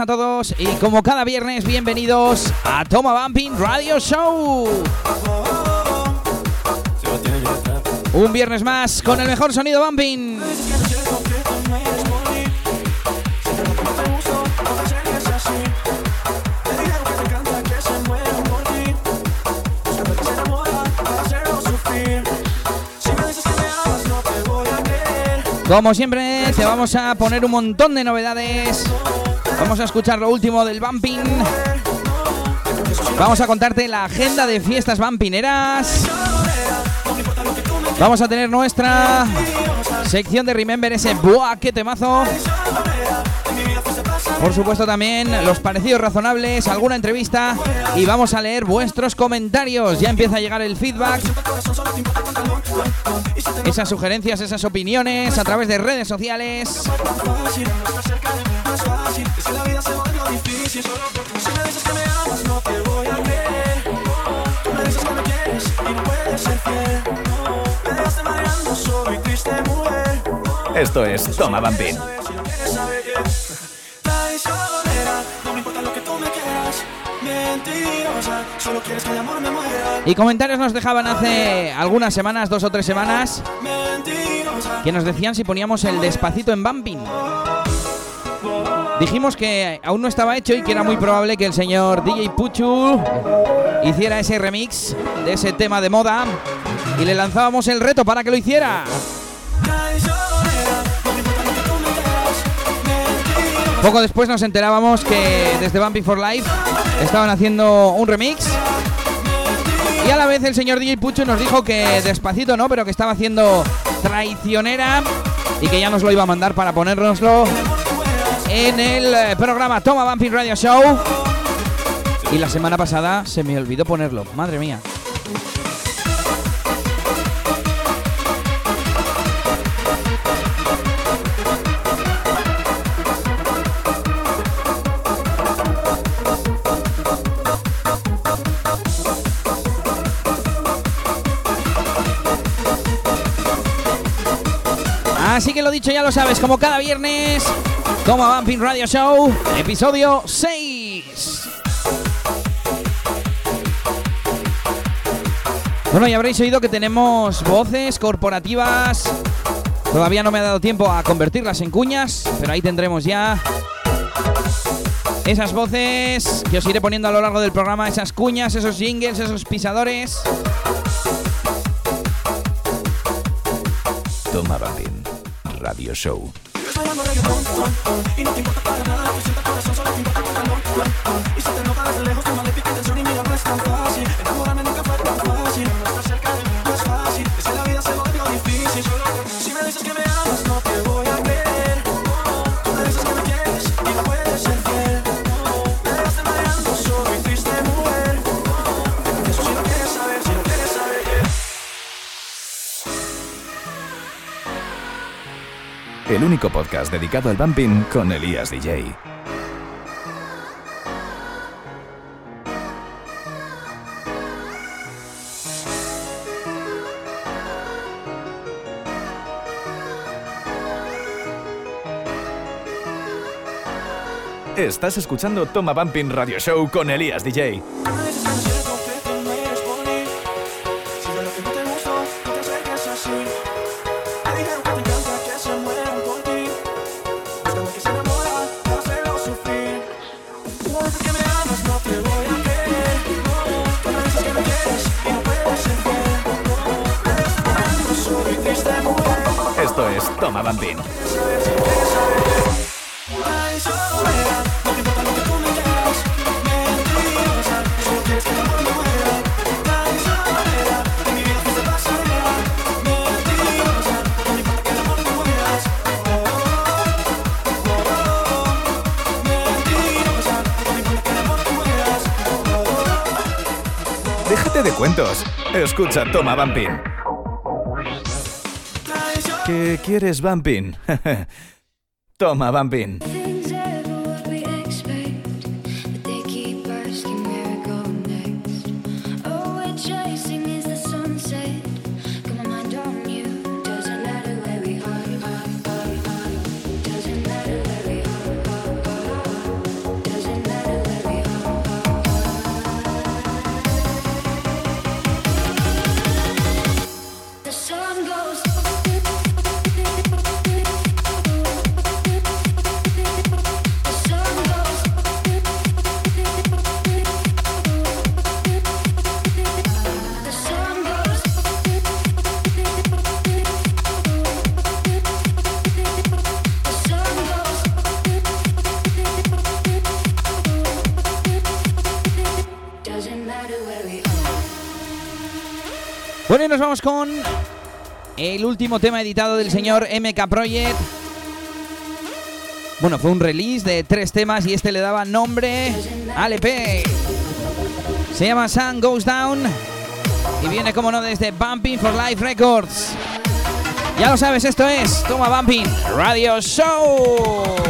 A todos y como cada viernes, bienvenidos a Toma Bumping Radio Show. Un viernes más con el mejor sonido bumping. Como siempre, te vamos a poner un montón de novedades. Vamos a escuchar lo último del bumping. Vamos a contarte la agenda de fiestas vampineras. Vamos a tener nuestra sección de Remember ese buah, qué temazo. Por supuesto también los parecidos razonables, alguna entrevista y vamos a leer vuestros comentarios. Ya empieza a llegar el feedback. Esas sugerencias, esas opiniones a través de redes sociales. Esto es Toma Bumping. Y comentarios nos dejaban hace algunas semanas, dos o tres semanas, que nos decían si poníamos el despacito en bumping. Dijimos que aún no estaba hecho y que era muy probable que el señor DJ Puchu hiciera ese remix de ese tema de moda y le lanzábamos el reto para que lo hiciera. Poco después nos enterábamos que desde Bumping for Life estaban haciendo un remix. Y a la vez el señor DJ Pucho nos dijo que despacito no, pero que estaba haciendo traicionera y que ya nos lo iba a mandar para ponérnoslo en el eh, programa Toma Bumping Radio Show. Y la semana pasada se me olvidó ponerlo, madre mía. Así que lo dicho, ya lo sabes, como cada viernes, Toma Bumping Radio Show, episodio 6. Bueno, ya habréis oído que tenemos voces corporativas. Todavía no me ha dado tiempo a convertirlas en cuñas, pero ahí tendremos ya esas voces que os iré poniendo a lo largo del programa, esas cuñas, esos jingles, esos pisadores. Toma Bumping Radio Show. bailando reggaetón, oh, oh, y no te importa para nada, corazón, solo te importa pantalón, oh, oh, y te El único podcast dedicado al bumping con Elías DJ. Estás escuchando Toma Bumping Radio Show con Elías DJ. De cuentos. Escucha Toma Bumping. ¿Qué quieres, Bumping? Toma Bumping. Con el último tema editado del señor MK Project. Bueno, fue un release de tres temas y este le daba nombre al EP. Se llama Sun Goes Down y viene, como no, desde Bumping for Life Records. Ya lo sabes, esto es Toma Bumping Radio Show.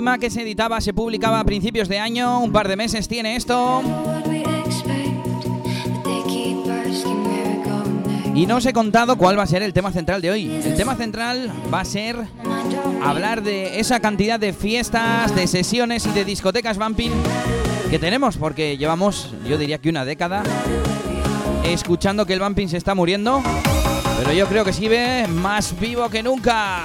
Tema que se editaba, se publicaba a principios de año, un par de meses tiene esto. Y no os he contado cuál va a ser el tema central de hoy. El tema central va a ser hablar de esa cantidad de fiestas, de sesiones y de discotecas bumping que tenemos, porque llevamos, yo diría que una década, escuchando que el bumping se está muriendo, pero yo creo que sigue más vivo que nunca.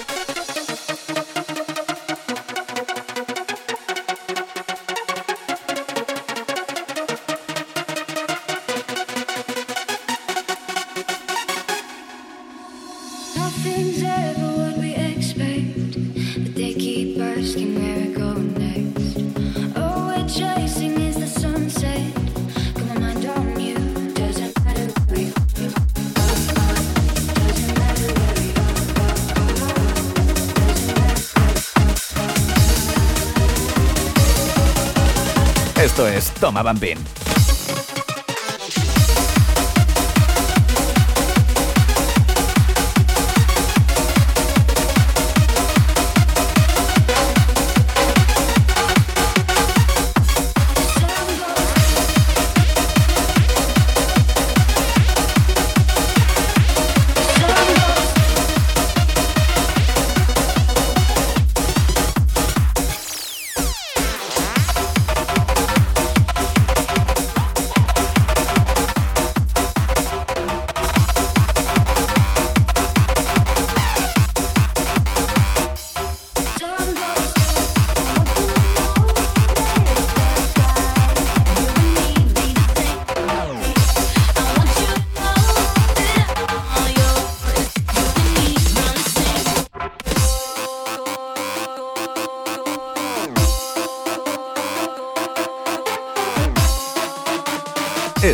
Toma Bambín.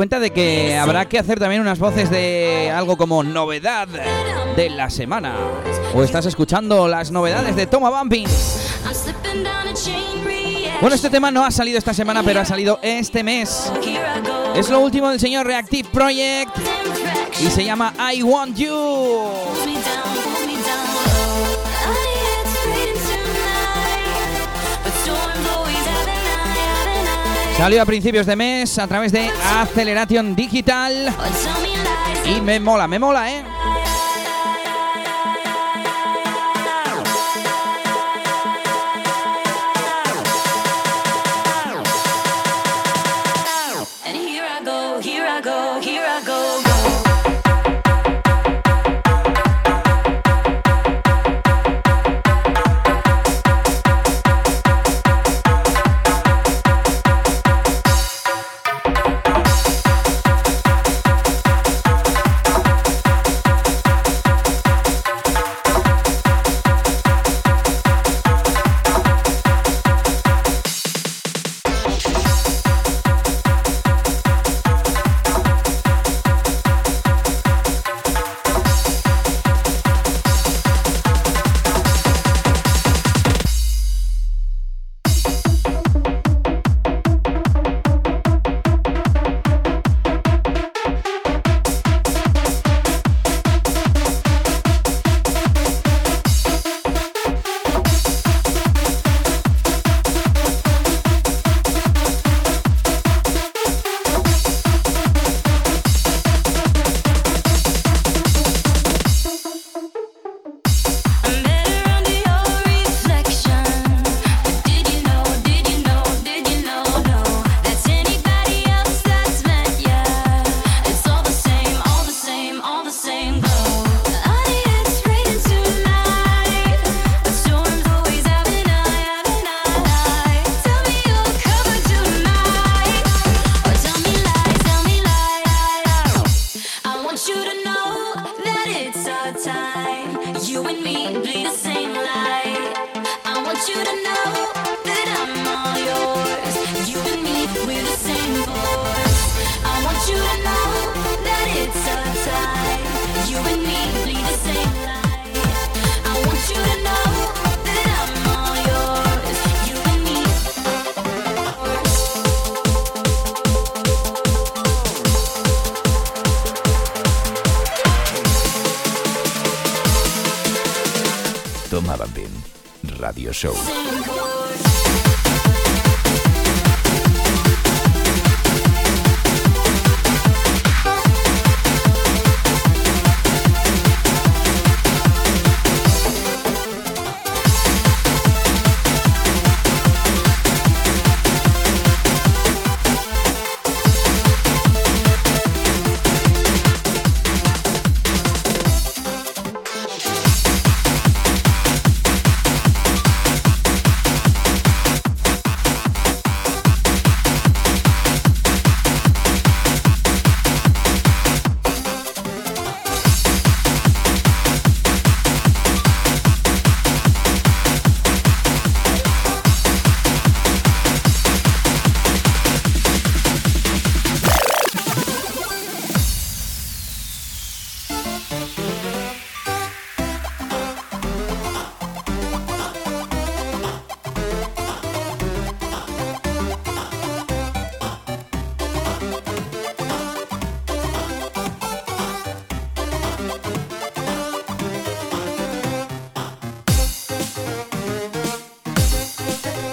Cuenta de que habrá que hacer también unas voces de algo como novedad de la semana. O estás escuchando las novedades de Toma Bumping. Bueno, este tema no ha salido esta semana, pero ha salido este mes. Es lo último del señor Reactive Project y se llama I Want You. Salió a principios de mes a través de Acceleration Digital. Y me mola, me mola, ¿eh?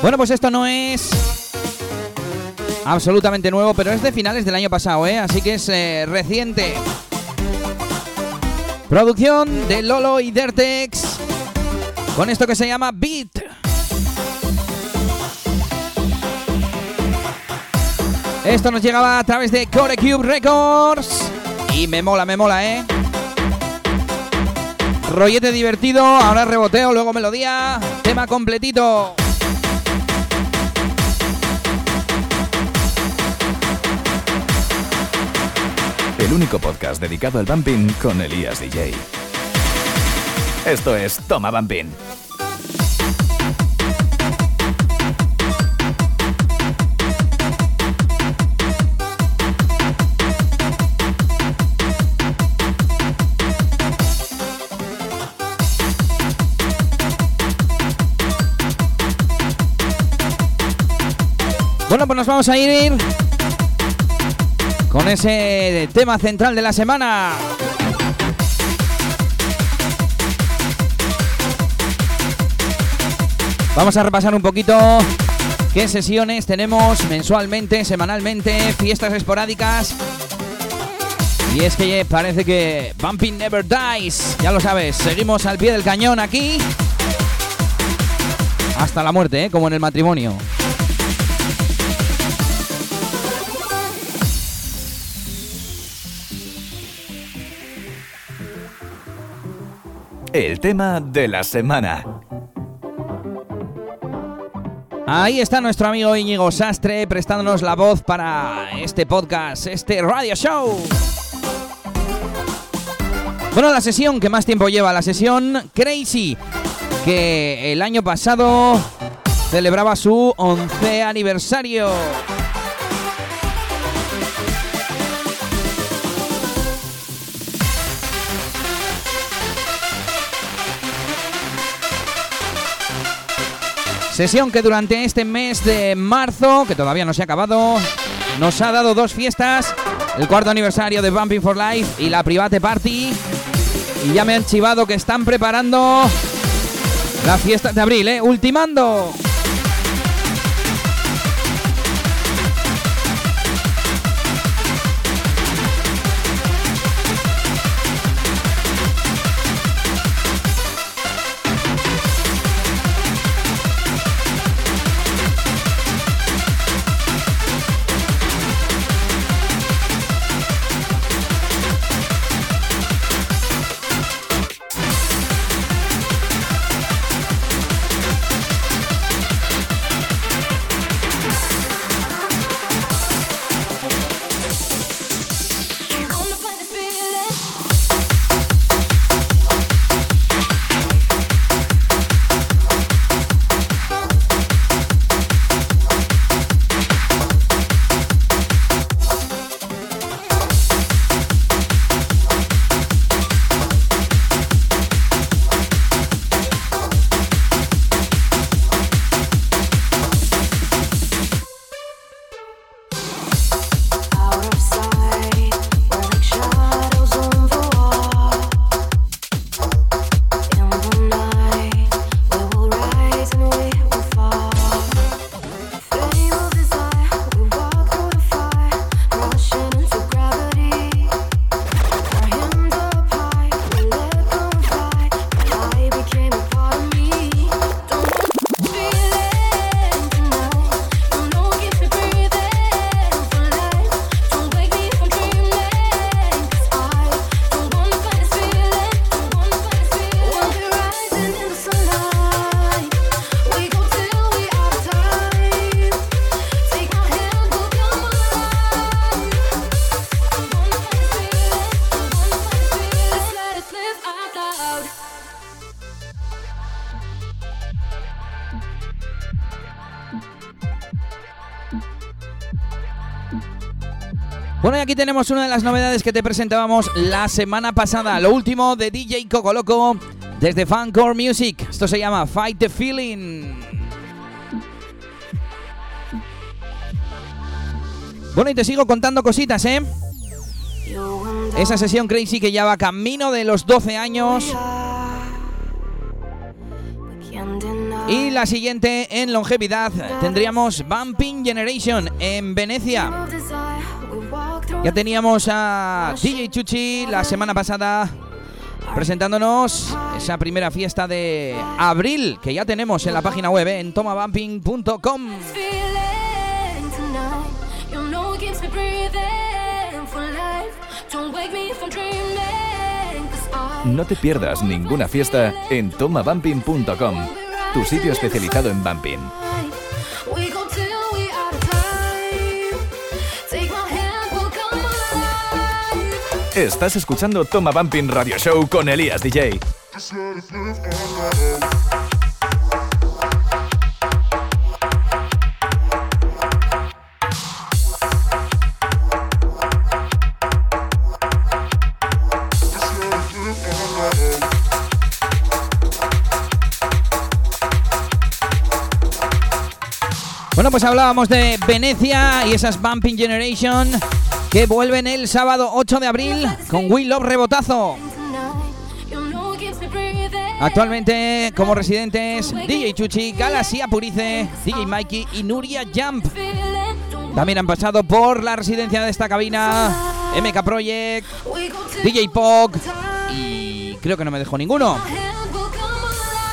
Bueno, pues esto no es absolutamente nuevo, pero es de finales del año pasado, ¿eh? así que es eh, reciente. Producción de Lolo y Dertex con esto que se llama Beat. Esto nos llegaba a través de Core Cube Records y me mola, me mola, ¿eh? Rollete divertido, ahora reboteo, luego melodía, tema completito. El único podcast dedicado al bumping con Elías DJ. Esto es Toma Bumping. Bueno, pues nos vamos a ir con ese tema central de la semana. Vamos a repasar un poquito qué sesiones tenemos mensualmente, semanalmente, fiestas esporádicas. Y es que parece que Bumping Never Dies, ya lo sabes, seguimos al pie del cañón aquí. Hasta la muerte, ¿eh? como en el matrimonio. El tema de la semana. Ahí está nuestro amigo Íñigo Sastre prestándonos la voz para este podcast, este radio show. Bueno, la sesión que más tiempo lleva, la sesión Crazy, que el año pasado celebraba su 11 aniversario. Sesión que durante este mes de marzo, que todavía no se ha acabado, nos ha dado dos fiestas, el cuarto aniversario de Bumping for Life y la Private Party. Y ya me han chivado que están preparando la fiesta de abril, ¿eh? Ultimando. Aquí tenemos una de las novedades que te presentábamos la semana pasada. Lo último de DJ Coco Loco desde Fancore Music. Esto se llama Fight the Feeling. Bueno, y te sigo contando cositas, ¿eh? Esa sesión crazy que ya va camino de los 12 años. Y la siguiente en longevidad tendríamos Bumping Generation en Venecia. Ya teníamos a DJ Chuchi la semana pasada presentándonos esa primera fiesta de abril que ya tenemos en la página web en tomabumping.com. No te pierdas ninguna fiesta en tomabumping.com, tu sitio especializado en bumping. Estás escuchando Toma Bumping Radio Show con Elías DJ. Bueno, pues hablábamos de Venecia y esas Bumping Generation que vuelven el sábado 8 de abril con Will Love Rebotazo. Actualmente como residentes DJ Chuchi, Galaxia Purice, DJ Mikey y Nuria Jump. También han pasado por la residencia de esta cabina MK Project, DJ Pog y creo que no me dejo ninguno.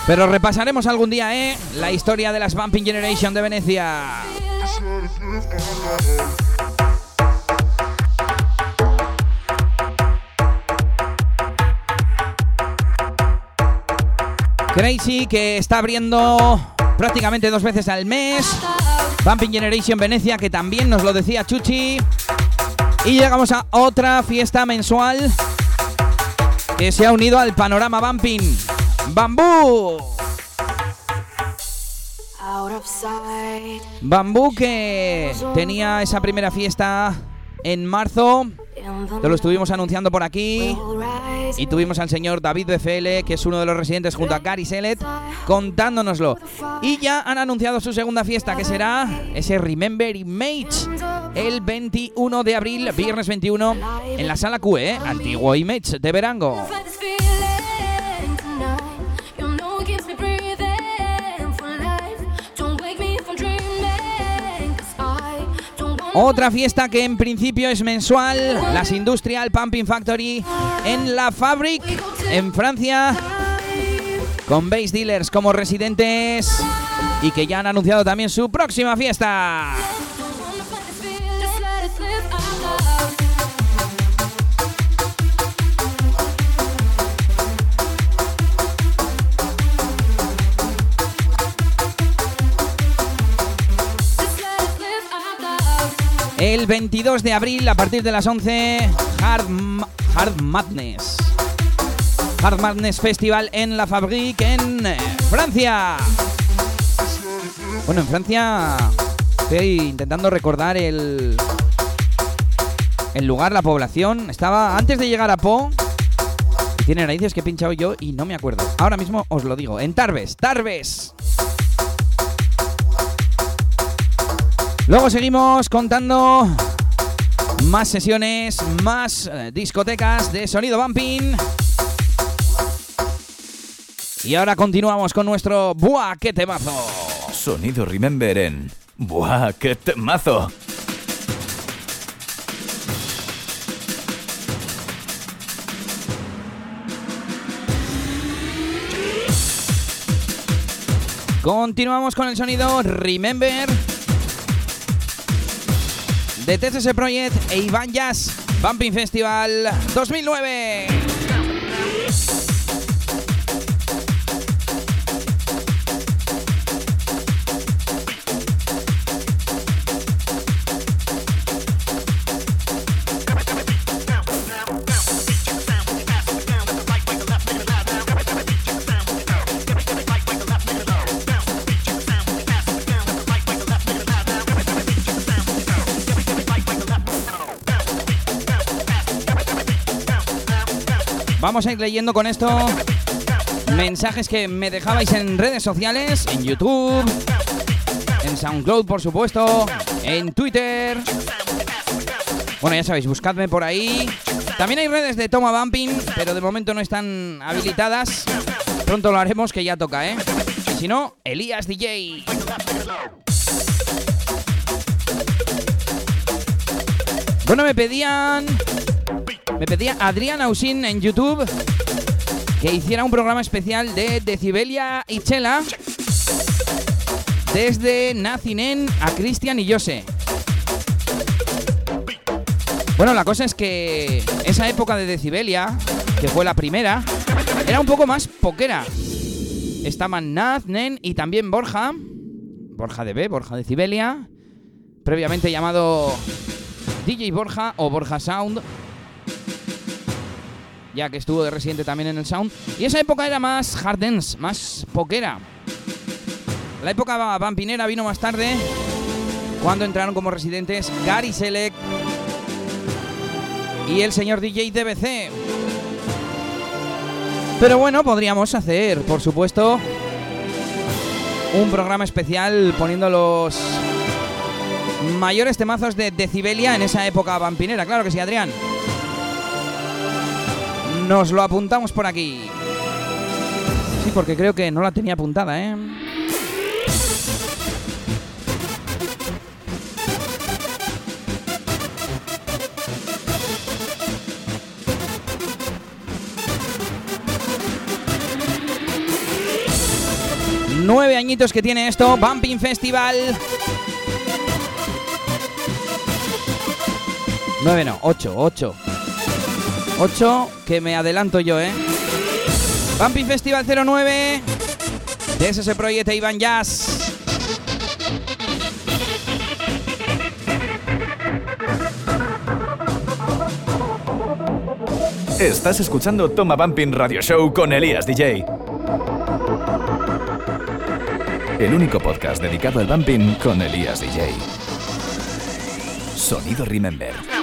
Pero repasaremos algún día, ¿eh? La historia de las Bumping Generation de Venecia. Crazy que está abriendo prácticamente dos veces al mes. Bumping Generation Venecia que también nos lo decía Chuchi. Y llegamos a otra fiesta mensual que se ha unido al panorama Bumping. Bambú. Bambú que tenía esa primera fiesta en marzo. Lo estuvimos anunciando por aquí. Y tuvimos al señor David BFL, que es uno de los residentes junto a Gary Selet, contándonoslo. Y ya han anunciado su segunda fiesta, que será ese Remember Image, el 21 de abril, viernes 21, en la sala QE, ¿eh? antiguo Image de Verango. Otra fiesta que en principio es mensual, las Industrial Pumping Factory en La Fabric, en Francia, con base dealers como residentes y que ya han anunciado también su próxima fiesta. El 22 de abril, a partir de las 11, Hard, Hard Madness. Hard Madness Festival en La Fabrique, en eh, Francia. Bueno, en Francia estoy intentando recordar el, el lugar, la población. Estaba antes de llegar a Po. Tiene raíces que he pinchado yo y no me acuerdo. Ahora mismo os lo digo. En Tarbes, Tarbes. Luego seguimos contando más sesiones, más eh, discotecas de sonido bumping. Y ahora continuamos con nuestro Buah, qué temazo. Sonido Remember en Buah, qué temazo. Continuamos con el sonido Remember de TCS Project e Iván Jazz Bumping Festival 2009. Vamos a ir leyendo con esto mensajes que me dejabais en redes sociales, en YouTube, en SoundCloud, por supuesto, en Twitter. Bueno, ya sabéis, buscadme por ahí. También hay redes de Toma Bumping, pero de momento no están habilitadas. Pronto lo haremos, que ya toca, ¿eh? Y si no, Elías DJ. Bueno, me pedían. Me pedía Adrián Ausín en YouTube que hiciera un programa especial de Decibelia y Chela desde Nacinen a Cristian y Jose. Bueno, la cosa es que esa época de Decibelia, que fue la primera, era un poco más poquera. Estaban Naz, Nen y también Borja, Borja de B, Borja Decibelia, previamente llamado DJ Borja o Borja Sound, ya que estuvo de residente también en el Sound. Y esa época era más hard dance, más poquera. La época vampinera vino más tarde, cuando entraron como residentes Gary Select y el señor DJ DBC. Pero bueno, podríamos hacer, por supuesto, un programa especial poniendo los mayores temazos de Decibelia en esa época vampinera. Claro que sí, Adrián. Nos lo apuntamos por aquí. Sí, porque creo que no la tenía apuntada, ¿eh? Nueve añitos que tiene esto, Bumping Festival. Nueve no, ocho, ocho. Ocho, que me adelanto yo, ¿eh? Bumping Festival 09. De ese proyecto Iván Jazz. Estás escuchando Toma Bumping Radio Show con Elías DJ. El único podcast dedicado al bumping con Elías DJ. Sonido Remember.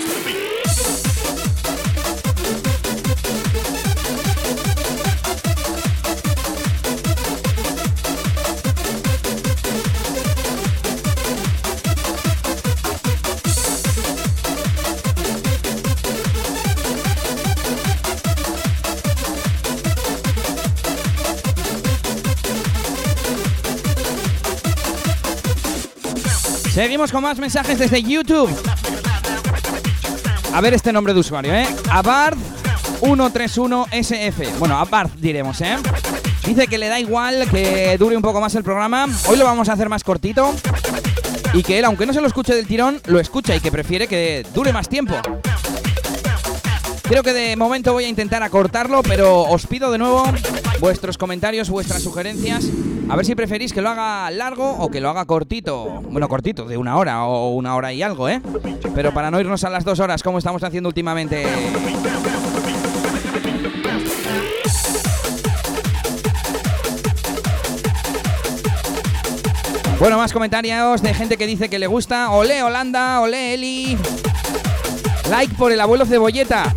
Seguimos con más mensajes desde YouTube. A ver este nombre de usuario, ¿eh? Abard131SF. Bueno, Abard diremos, ¿eh? Dice que le da igual que dure un poco más el programa. Hoy lo vamos a hacer más cortito. Y que él, aunque no se lo escuche del tirón, lo escucha y que prefiere que dure más tiempo. Creo que de momento voy a intentar acortarlo, pero os pido de nuevo vuestros comentarios, vuestras sugerencias. A ver si preferís que lo haga largo o que lo haga cortito. Bueno, cortito, de una hora o una hora y algo, ¿eh? Pero para no irnos a las dos horas como estamos haciendo últimamente. Bueno, más comentarios de gente que dice que le gusta. Ole Holanda, ole Eli. Like por el abuelo cebolleta.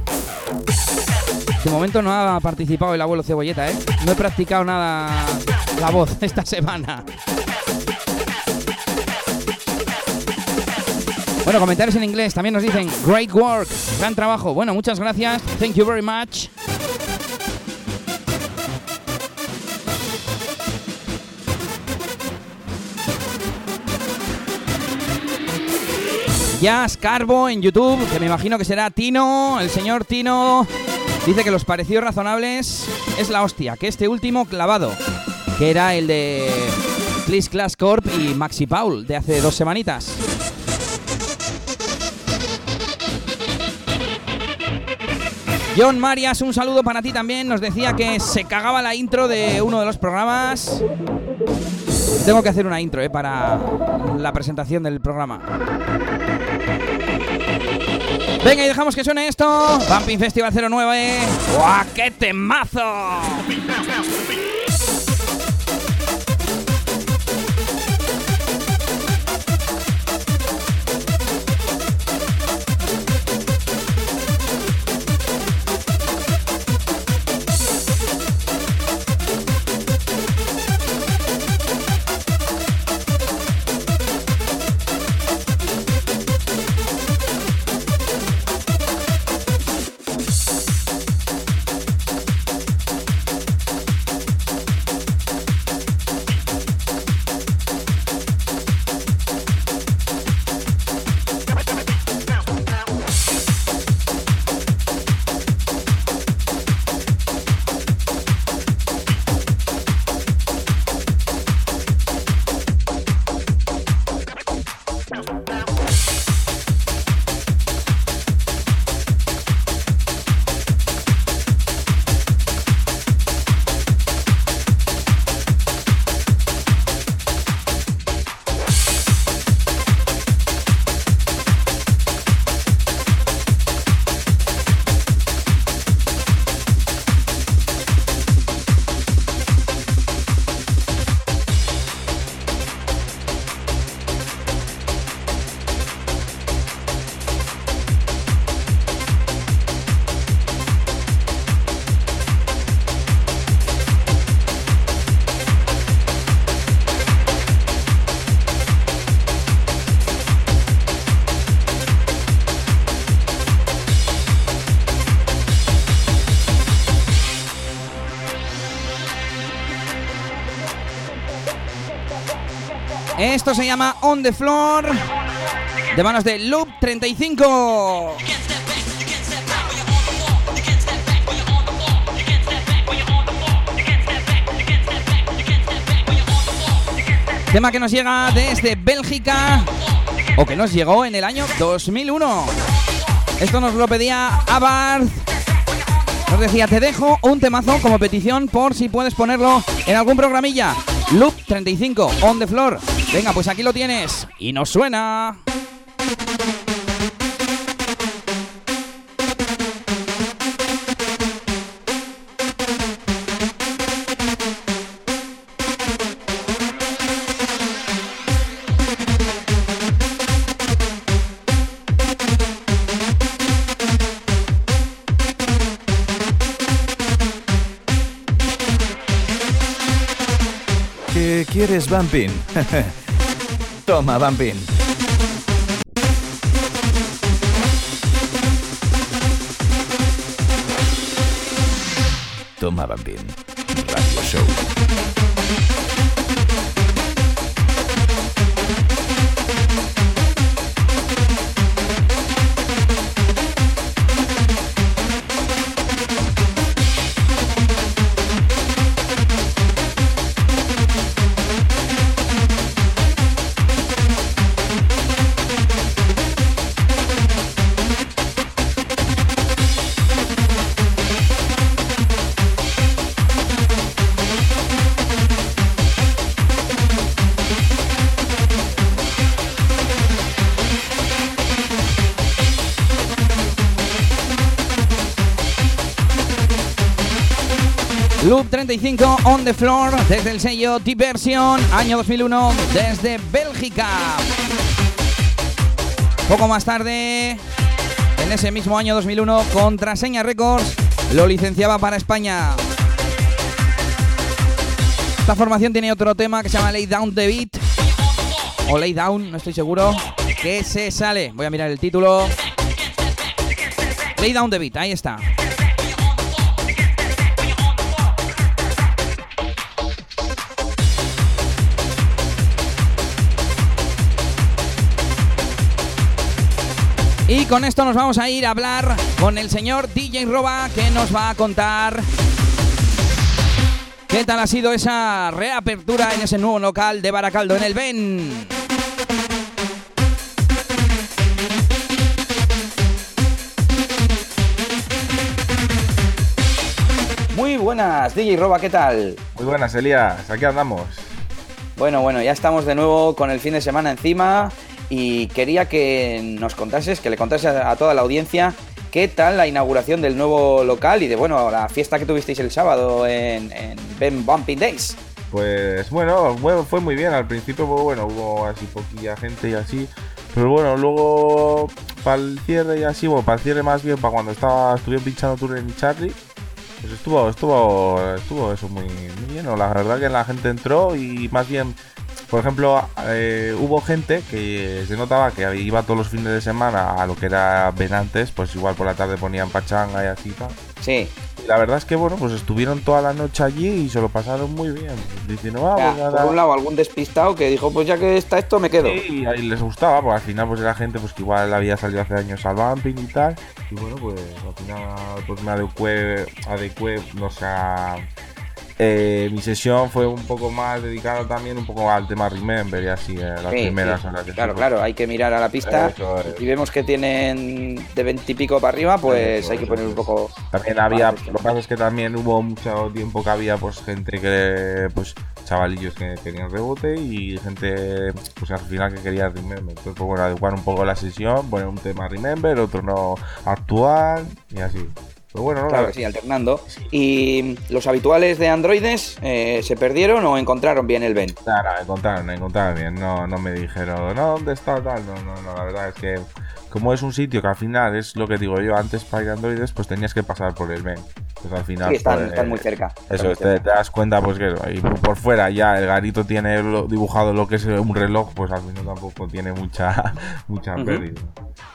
De momento no ha participado el abuelo Cebolleta, ¿eh? No he practicado nada la voz esta semana. Bueno, comentarios en inglés también nos dicen Great work, gran trabajo. Bueno, muchas gracias. Thank you very much. Jazz Carbo en YouTube, que me imagino que será Tino, el señor Tino Dice que los parecidos razonables es la hostia, que este último clavado, que era el de Clis Class Corp y Maxi Paul de hace dos semanitas. John Marias, un saludo para ti también. Nos decía que se cagaba la intro de uno de los programas. Tengo que hacer una intro eh, para la presentación del programa. Venga, y dejamos que suene esto. Bumping Festival 09. ¡Guau, qué temazo! Esto se llama On the Floor. De manos de Loop 35. Tema que nos llega desde Bélgica o que nos llegó en el año 2001. Esto nos lo pedía Abarth. Nos decía, te dejo un temazo como petición por si puedes ponerlo en algún programilla. Loop 35, on the floor. Venga, pues aquí lo tienes. Y nos suena. ¿Qué quieres, Bumpin? Toma, Bumpin. Toma, Bumpin. on the floor desde el sello Diversion, año 2001 desde Bélgica. Poco más tarde, en ese mismo año 2001, Contraseña Records lo licenciaba para España. Esta formación tiene otro tema que se llama Lay Down the Beat o Lay Down, no estoy seguro, que se sale. Voy a mirar el título. Lay Down the Beat, ahí está. Y con esto nos vamos a ir a hablar con el señor DJ Roba que nos va a contar qué tal ha sido esa reapertura en ese nuevo local de Baracaldo en el Ben. Muy buenas, DJ Roba, ¿qué tal? Muy buenas, Elías. Aquí andamos. Bueno, bueno, ya estamos de nuevo con el fin de semana encima y quería que nos contases, que le contases a toda la audiencia qué tal la inauguración del nuevo local y de, bueno, la fiesta que tuvisteis el sábado en, en Ben Bumping Days. Pues bueno, fue muy bien. Al principio, pues, bueno, hubo así poquilla gente y así. Pero bueno, luego para el cierre y así, bueno, para el cierre más bien, para cuando estaba estuvieron pinchando Tour en Charlie, pues estuvo, estuvo, estuvo eso muy, muy bien. ¿no? La verdad que la gente entró y más bien por ejemplo, eh, hubo gente que se notaba que iba todos los fines de semana a lo que era Venantes, pues igual por la tarde ponían pachanga y así tal. Sí. Y la verdad es que, bueno, pues estuvieron toda la noche allí y se lo pasaron muy bien. Diciendo, ah, Ya, pues por un lado, algún despistado que dijo, pues ya que está esto, me quedo. Sí, y ahí les gustaba, pues al final pues era gente pues que igual había salido hace años al bumping y tal. Y bueno, pues al final pues me adecué, adecué no sé, a- eh, mi sesión fue un poco más dedicada también un poco al tema Remember y así, eh, las Sí, primeras sí. horas de Claro, claro, hay que mirar a la pista. Eso. Y vemos que tienen de 20 y pico para arriba, pues Eso, hay que poner un poco. También había, lo que pasa es que también hubo mucho tiempo que había pues gente que, pues chavalillos que querían rebote y gente pues al final que quería Remember. Entonces pues bueno, adecuar un poco la sesión, poner un tema Remember, otro no actual y así. Pero bueno, no, Claro la- que sí, alternando. ¿Y los habituales de androides eh, se perdieron o encontraron bien el Ben? Me encontraron, encontraron bien. No, no me dijeron, no, ¿dónde está tal? No, no, no, la verdad es que como es un sitio que al final es lo que digo yo, antes para ir a androides, pues tenías que pasar por el Ben. Pues al final. Sí, están, pues, están muy cerca. Eso, muy te, cerca. te das cuenta, pues que ahí por fuera ya el garito tiene lo- dibujado lo que es un reloj, pues al final tampoco tiene mucha, mucha Ujú. pérdida.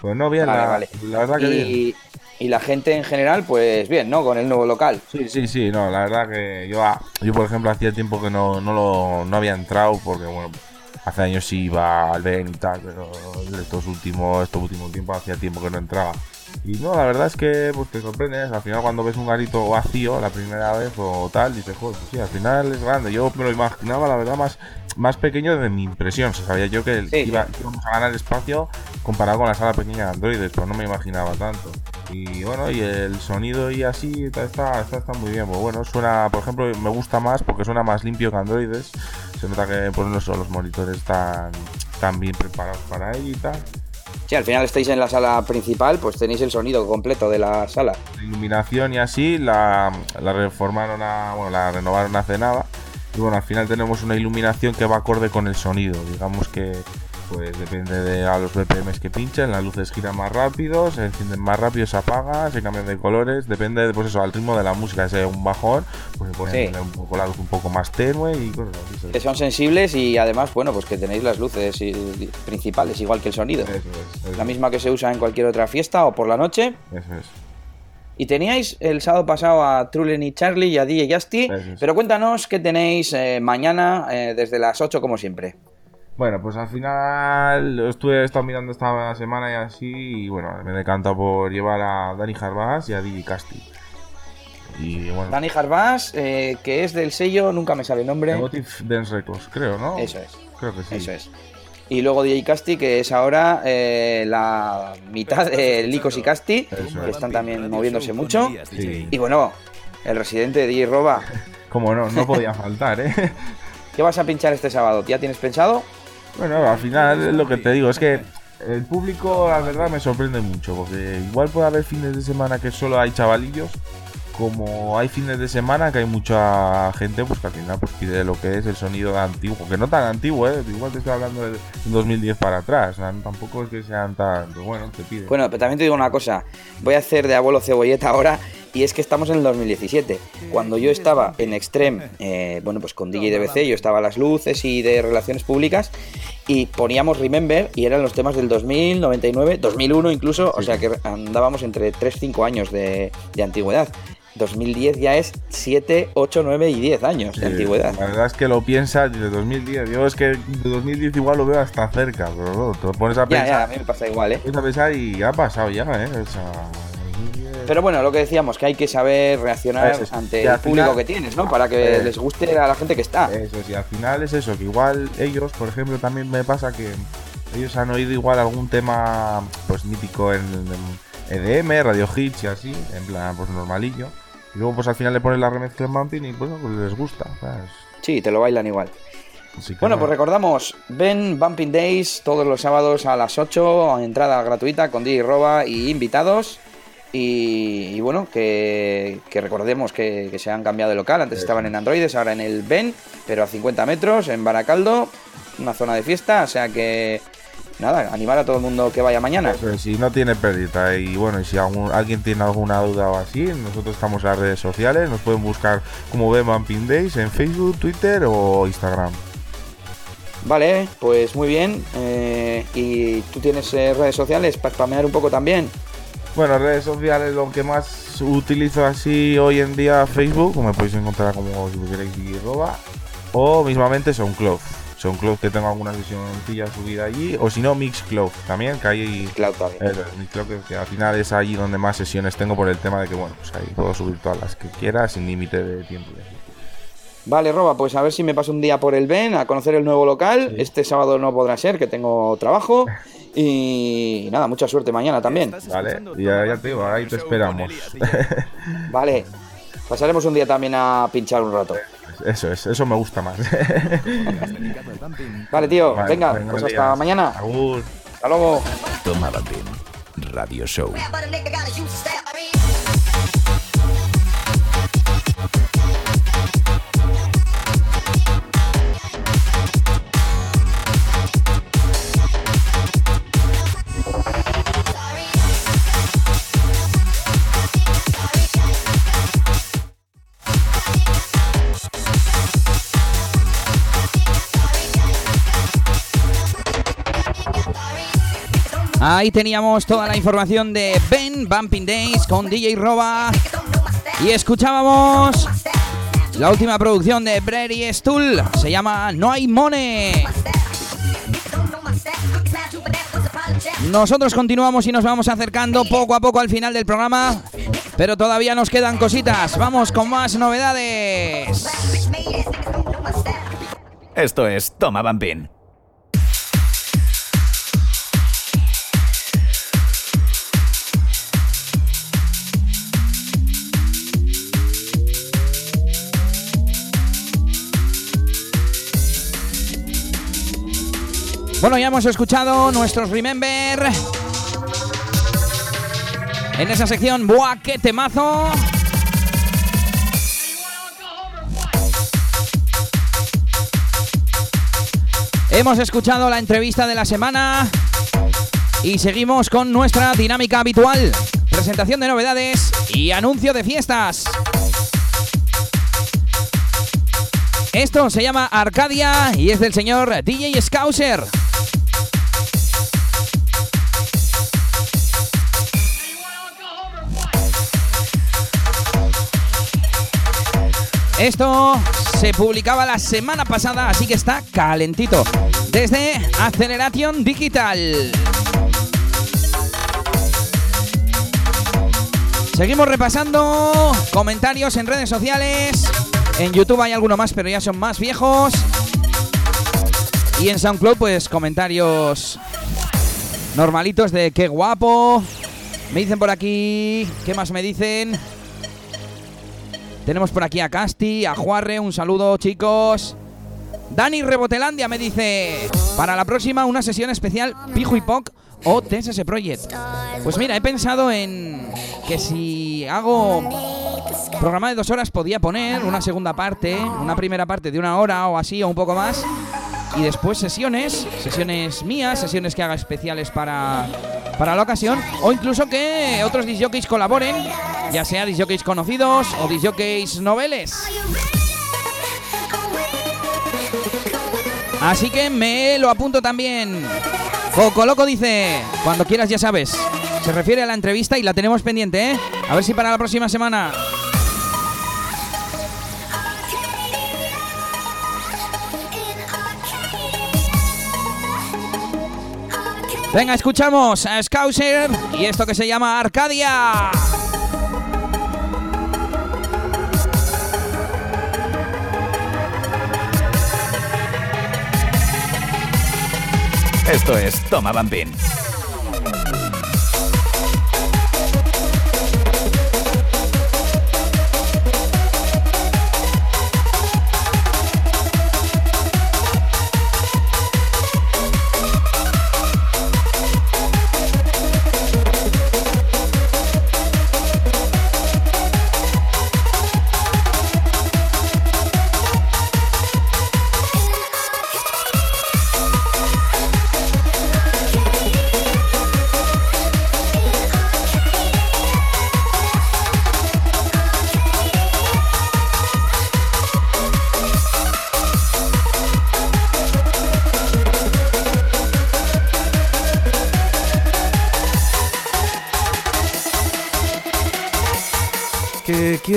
Pues no, bien, Vale, la, vale. la verdad que bien. Y, y la gente en general, pues bien, ¿no? Con el nuevo local. Sí, sí, sí, no, la verdad que yo, ah, yo por ejemplo, hacía tiempo que no, no, lo, no había entrado porque, bueno, hace años sí iba al Ben y tal, pero estos últimos, estos últimos tiempos hacía tiempo que no entraba. Y no, la verdad es que pues te sorprendes. Al final, cuando ves un garito vacío la primera vez o tal, dices, joder, pues sí, al final es grande. Yo me lo imaginaba, la verdad, más, más pequeño de mi impresión. O sea, sabía yo que iba, íbamos a ganar espacio comparado con la sala pequeña de Android, pero no me imaginaba tanto. Y bueno, y el sonido y así está, está, está, muy bien. Pues bueno, suena, por ejemplo, me gusta más porque suena más limpio que Androides. Se nota que pues, los monitores están, están bien preparados para ello y tal. Sí, al final estáis en la sala principal, pues tenéis el sonido completo de la sala. La iluminación y así la, la reformaron, a, bueno, la renovaron hace nada. Y bueno, al final tenemos una iluminación que va acorde con el sonido. Digamos que pues depende de a los BPMs que pinchen, las luces giran más rápido, se encienden más rápido, se apagan, se cambian de colores, depende de, pues eso, al ritmo de la música, si un bajón, pues se pone un poco la luz un poco más tenue y cosas así. Que son sensibles y además, bueno, pues que tenéis las luces principales, igual que el sonido. La misma que se usa en cualquier otra fiesta o por la noche. Eso es. Y teníais el sábado pasado a Trulen y Charlie y a DJ Justy, pero cuéntanos qué tenéis eh, mañana eh, desde las 8 como siempre. Bueno, pues al final estuve estado mirando esta semana y así, y bueno, me decanta por llevar a Dani Jarvás y a Digi Casti. Y bueno. Dani Jarvás, eh, que es del sello, nunca me sale el nombre. Emotive Dance Records, creo, ¿no? Eso es. Creo que sí. Eso es. Y luego DJ Casti, que es ahora eh, la mitad de Licos y Casti, que están también moviéndose mucho. Y bueno, el residente de DJ Roba. Como no, no podía faltar, ¿eh? ¿Qué vas a pinchar este sábado? ¿Ya tienes pensado? Bueno, al final lo que te digo es que el público, la verdad, me sorprende mucho, porque igual puede haber fines de semana que solo hay chavalillos, como hay fines de semana que hay mucha gente, pues que al final pues pide lo que es el sonido antiguo, que no tan antiguo, ¿eh? igual te estoy hablando de 2010 para atrás, tampoco es que sean tan, bueno, te pide. Bueno, pero también te digo una cosa, voy a hacer de abuelo cebolleta ahora y es que estamos en el 2017. Cuando yo estaba en Extreme, eh, bueno, pues con DJ DBC, yo estaba a las luces y de relaciones públicas y poníamos Remember y eran los temas del 2000, 99, 2001 incluso, o sea que andábamos entre 3, 5 años de, antigüedad. 2010 ya es 7, 8, 9 y 10 años de antigüedad. La verdad es que lo piensas de 2010. Yo es que de 2010 igual lo veo hasta cerca, pero te pones a pensar. Ya, ya, a mí me pasa igual, ¿eh? a pensar y ha pasado ya, ¿eh? O sea, pero bueno, lo que decíamos, que hay que saber reaccionar ante el público que tienes, ¿no? Para que les guste a la gente que está. Eso sí, al final es eso, que igual ellos, por ejemplo, también me pasa que ellos han oído igual algún tema pues mítico en, EDM, Radio Hits y así, en plan pues normalillo. Y luego pues al final le pones la remezcla en bumping y pues, pues les gusta. Sí, te lo bailan igual. Bueno, pues recordamos, ven Bumping Days todos los sábados a las 8, entrada gratuita con DJ Roba y invitados. Y, bueno, que, recordemos que, se han cambiado de local. Antes estaban en Androides, ahora en el Ben, pero a 50 metros, en Baracaldo, una zona de fiesta. O sea que, nada, animar a todo el mundo que vaya mañana. si no tiene pérdida y bueno, y si alguien tiene alguna duda o así, nosotros estamos en las redes sociales. Nos pueden buscar como Ben Bumping Days en Facebook, Twitter o Instagram. Vale, pues muy bien. Eh, ¿Y tú tienes eh, redes sociales para spamear un poco también? Bueno, redes sociales, lo que más utilizo así hoy en día, Facebook, me podéis encontrar como si queréis roba, o mismamente SoundCloud. SoundCloud que tengo alguna sesioncilla subida allí, o si no, Mixcloud también, que hay... Cloud también. Mixcloud, que, al final es allí donde más sesiones tengo por el tema de que, bueno, pues ahí puedo subir todas las que quiera sin límite de tiempo. Vale, Roba, pues a ver si me paso un día por el Ben a conocer el nuevo local. Este sábado no podrá ser, que tengo trabajo. Y nada, mucha suerte mañana también. Vale, ya, ya te digo, ahí te esperamos. vale, pasaremos un día también a pinchar un rato. Eso es, eso me gusta más. vale, tío, venga, pues hasta mañana. Hasta luego. Toma Radio Show. Ahí teníamos toda la información de Ben Bumping Days con DJ Roba. Y escuchábamos la última producción de Brady Stool. Se llama No hay Money. Nosotros continuamos y nos vamos acercando poco a poco al final del programa, pero todavía nos quedan cositas. Vamos con más novedades. Esto es Toma Bambín Bueno, ya hemos escuchado nuestros Remember. En esa sección, ¡buah, qué temazo! Hemos escuchado la entrevista de la semana y seguimos con nuestra dinámica habitual. Presentación de novedades y anuncio de fiestas. Esto se llama Arcadia y es del señor DJ Scouser. Esto se publicaba la semana pasada, así que está calentito. Desde Acceleration Digital. Seguimos repasando comentarios en redes sociales. En YouTube hay alguno más, pero ya son más viejos. Y en SoundCloud, pues comentarios normalitos de qué guapo. Me dicen por aquí. ¿Qué más me dicen? Tenemos por aquí a Casti, a Juarre, un saludo chicos. Dani Rebotelandia me dice, para la próxima una sesión especial Pijo y Poc o TSS Project. Pues mira, he pensado en que si hago programa de dos horas podía poner una segunda parte, una primera parte de una hora o así o un poco más. Y después sesiones, sesiones mías, sesiones que haga especiales para, para la ocasión. O incluso que otros disjockeys colaboren, ya sea disjockeys conocidos o disjockeys noveles. Así que me lo apunto también. Coco Loco dice, cuando quieras ya sabes. Se refiere a la entrevista y la tenemos pendiente, ¿eh? A ver si para la próxima semana. Venga, escuchamos a Scouser y esto que se llama Arcadia. Esto es Toma.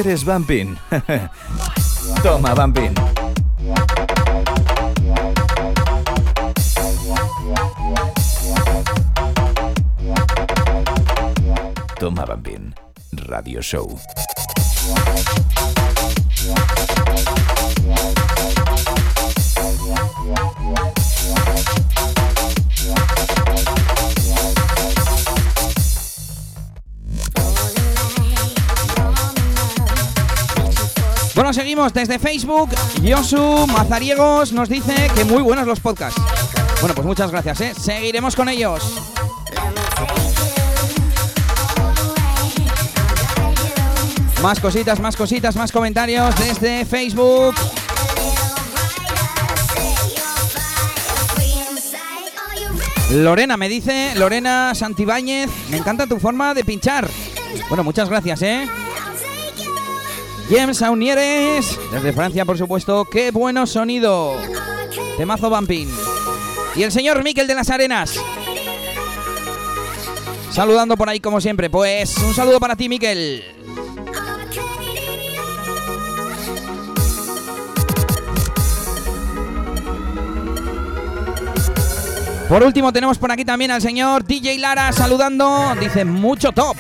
Quieres, Bumpin? Toma, Bumpin. Toma, Bumpin. Radio Show. Seguimos desde Facebook. Yosu Mazariegos nos dice que muy buenos los podcasts. Bueno, pues muchas gracias, ¿eh? Seguiremos con ellos. Más cositas, más cositas, más comentarios desde Facebook. Lorena me dice, Lorena Santibáñez, me encanta tu forma de pinchar. Bueno, muchas gracias, ¿eh? James Aunieres, desde Francia, por supuesto. ¡Qué bueno sonido! Temazo Bumping. Y el señor Miquel de las Arenas. Saludando por ahí como siempre. Pues un saludo para ti, Miquel. Por último tenemos por aquí también al señor DJ Lara saludando. Dice mucho top.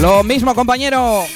Lo mismo compañero.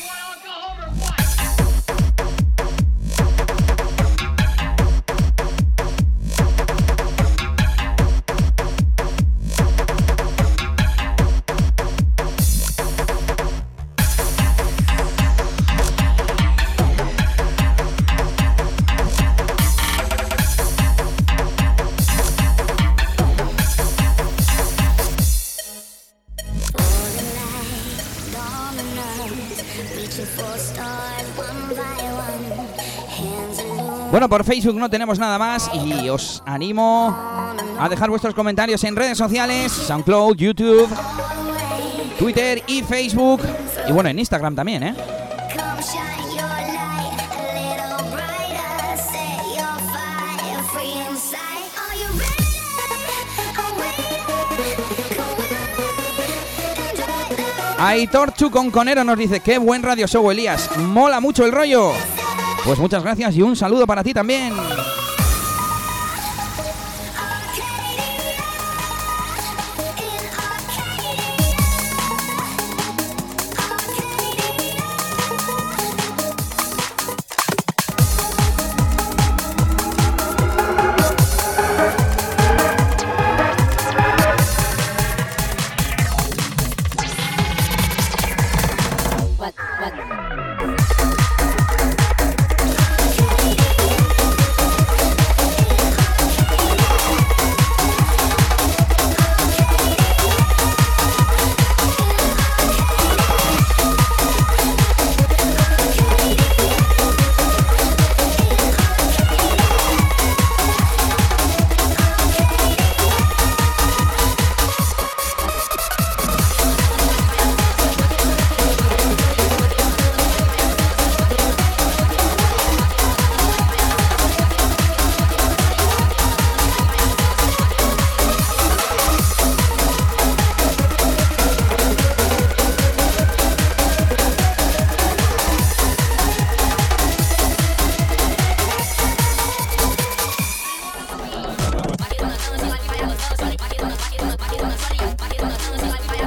Por Facebook no tenemos nada más y os animo a dejar vuestros comentarios en redes sociales, SoundCloud, YouTube, Twitter y Facebook. Y bueno, en Instagram también, ¿eh? Aitor Chuconconero nos dice, qué buen radio show, Elías. Mola mucho el rollo. Pues muchas gracias y un saludo para ti también.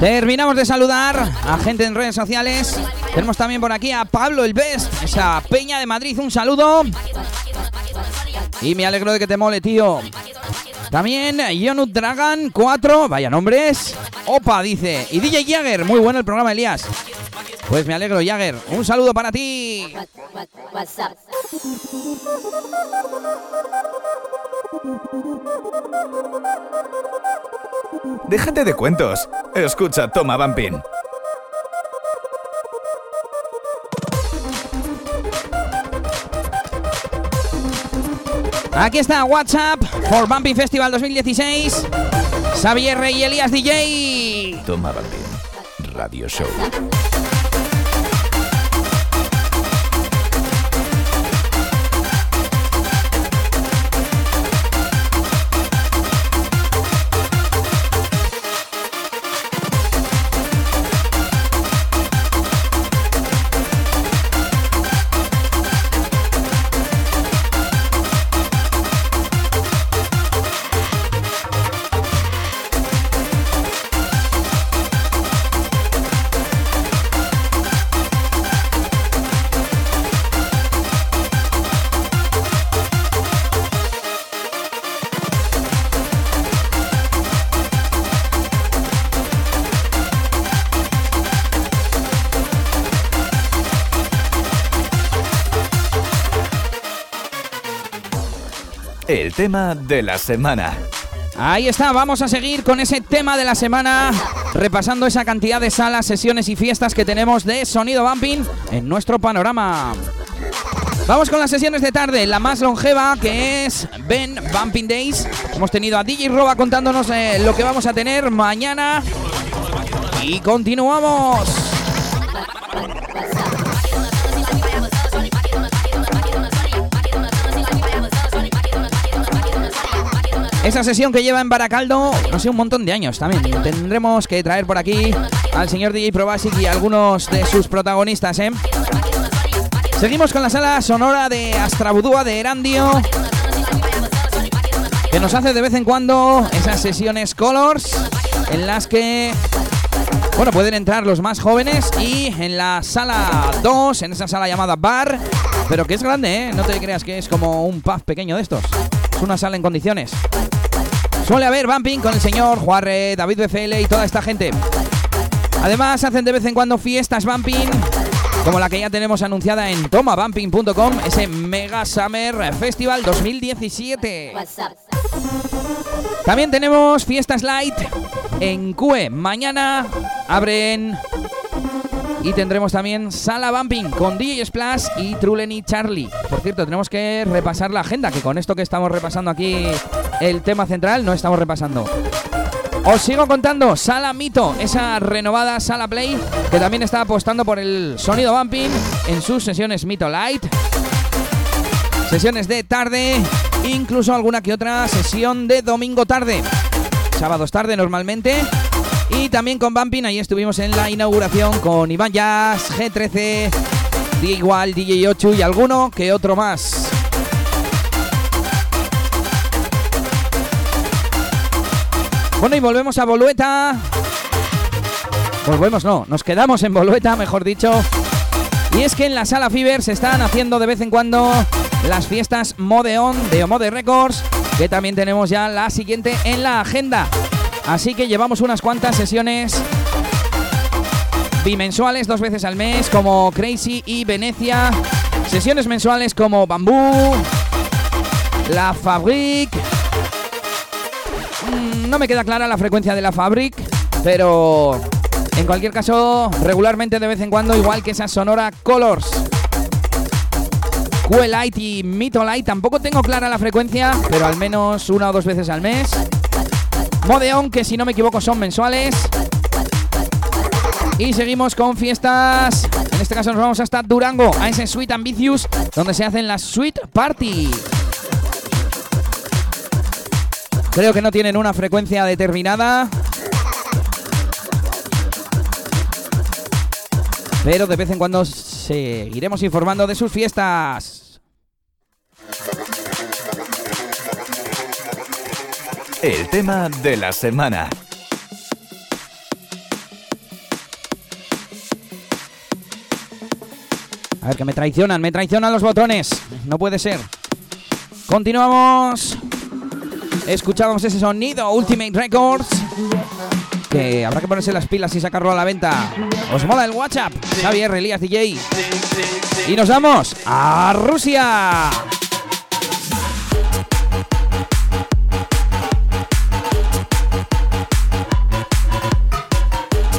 Terminamos de saludar a gente en redes sociales. Tenemos también por aquí a Pablo el Best, esa peña de Madrid. Un saludo. Y me alegro de que te mole, tío. También Yonut Dragon 4, vaya nombres. Opa, dice. Y DJ Jagger, muy bueno el programa, Elías. Pues me alegro, Jagger. Un saludo para ti. Déjate de cuentos. Escucha, toma, Vampin. Aquí está WhatsApp for Bumping Festival 2016. Xavier Rey y Elías DJ. Toma, Vampin. Radio Show. Tema de la semana. Ahí está, vamos a seguir con ese tema de la semana, repasando esa cantidad de salas, sesiones y fiestas que tenemos de sonido bumping en nuestro panorama. Vamos con las sesiones de tarde, la más longeva que es Ben Bumping Days. Hemos tenido a DJ Roba contándonos eh, lo que vamos a tener mañana. Y continuamos. Esa sesión que lleva en Baracaldo, sé, un montón de años también. Tendremos que traer por aquí al señor DJ Probasic y algunos de sus protagonistas, ¿eh? Seguimos con la sala sonora de Astrabudúa de Erandio. que nos hace de vez en cuando esas sesiones Colors en las que bueno, pueden entrar los más jóvenes y en la sala 2, en esa sala llamada bar, pero que es grande, ¿eh? No te creas que es como un pub pequeño de estos. Es una sala en condiciones. Suele haber bumping con el señor Juarre, David BFL y toda esta gente. Además, hacen de vez en cuando fiestas bumping, como la que ya tenemos anunciada en tomabumping.com, ese Mega Summer Festival 2017. También tenemos fiestas light en QE. Mañana abren y tendremos también Sala Bumping con DJ Splash y Trulen y Charlie. Por cierto, tenemos que repasar la agenda, que con esto que estamos repasando aquí el tema central, no estamos repasando. Os sigo contando, Sala Mito, esa renovada Sala Play, que también está apostando por el sonido bumping en sus sesiones Mito Light. Sesiones de tarde, incluso alguna que otra sesión de domingo tarde. Sábados tarde normalmente. Y también con Bumping, ahí estuvimos en la inauguración con Iván Jazz, G13, DJ Igual, DJ 8 y alguno que otro más. Bueno, y volvemos a Bolueta. Volvemos, no, nos quedamos en Bolueta, mejor dicho. Y es que en la sala Fiber se están haciendo de vez en cuando las fiestas Modeon de Omode Records, que también tenemos ya la siguiente en la agenda. Así que llevamos unas cuantas sesiones bimensuales dos veces al mes, como Crazy y Venecia. Sesiones mensuales como Bambú, La Fabric. No me queda clara la frecuencia de La Fabric, pero en cualquier caso, regularmente de vez en cuando, igual que esa Sonora Colors. Light y Mito Light, tampoco tengo clara la frecuencia, pero al menos una o dos veces al mes. Modeon, que si no me equivoco son mensuales. Y seguimos con fiestas. En este caso nos vamos hasta Durango, a ese Sweet Ambitious, donde se hacen las Sweet Party. Creo que no tienen una frecuencia determinada. Pero de vez en cuando seguiremos informando de sus fiestas. El tema de la semana. A ver, que me traicionan, me traicionan los botones. No puede ser. Continuamos. Escuchamos ese sonido Ultimate Records. Que habrá que ponerse las pilas y sacarlo a la venta. Os mola el WhatsApp. Javier Elías DJ. Y nos vamos a Rusia.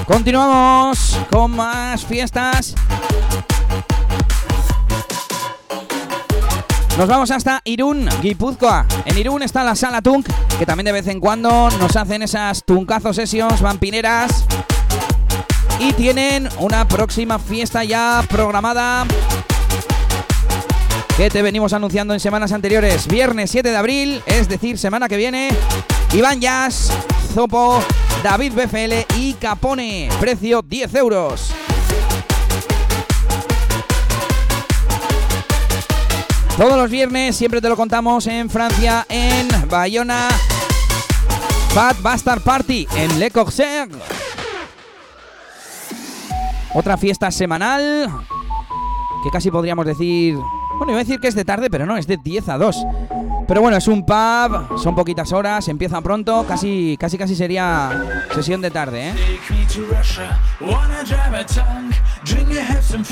Continuamos con más fiestas. Nos vamos hasta Irún, Guipúzcoa. En Irún está la sala Tunk, que también de vez en cuando nos hacen esas Tuncazo Sessions vampineras. Y tienen una próxima fiesta ya programada que te venimos anunciando en semanas anteriores. Viernes 7 de abril, es decir, semana que viene. Iván Jazz, Zopo, David BFL y Capone. Precio 10 euros. Todos los viernes siempre te lo contamos en Francia, en Bayona. Fat Bastard Party en Le Corsair. Otra fiesta semanal que casi podríamos decir bueno, iba a decir que es de tarde, pero no, es de 10 a 2. Pero bueno, es un pub, son poquitas horas, empieza pronto, casi casi casi sería sesión de tarde, ¿eh?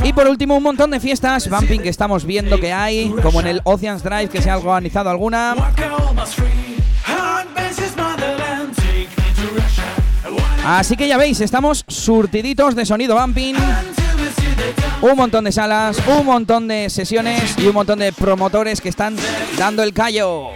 Y por último, un montón de fiestas, bumping que estamos viendo que hay, como en el Oceans Drive que se ha organizado alguna. Así que ya veis, estamos surtiditos de sonido bumping un montón de salas, un montón de sesiones y un montón de promotores que están dando el callo.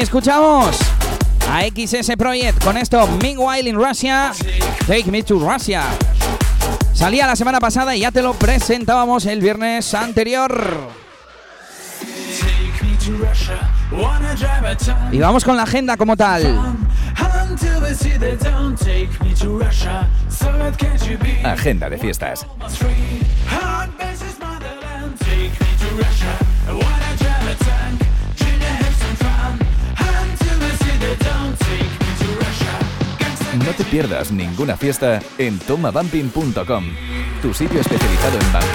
Escuchamos a XS Project con esto Meanwhile in Russia, Take Me to Russia. Salía la semana pasada y ya te lo presentábamos el viernes anterior. Y vamos con la agenda como tal. Agenda de fiestas. No te pierdas ninguna fiesta en tomabumping.com, tu sitio especializado en bumping.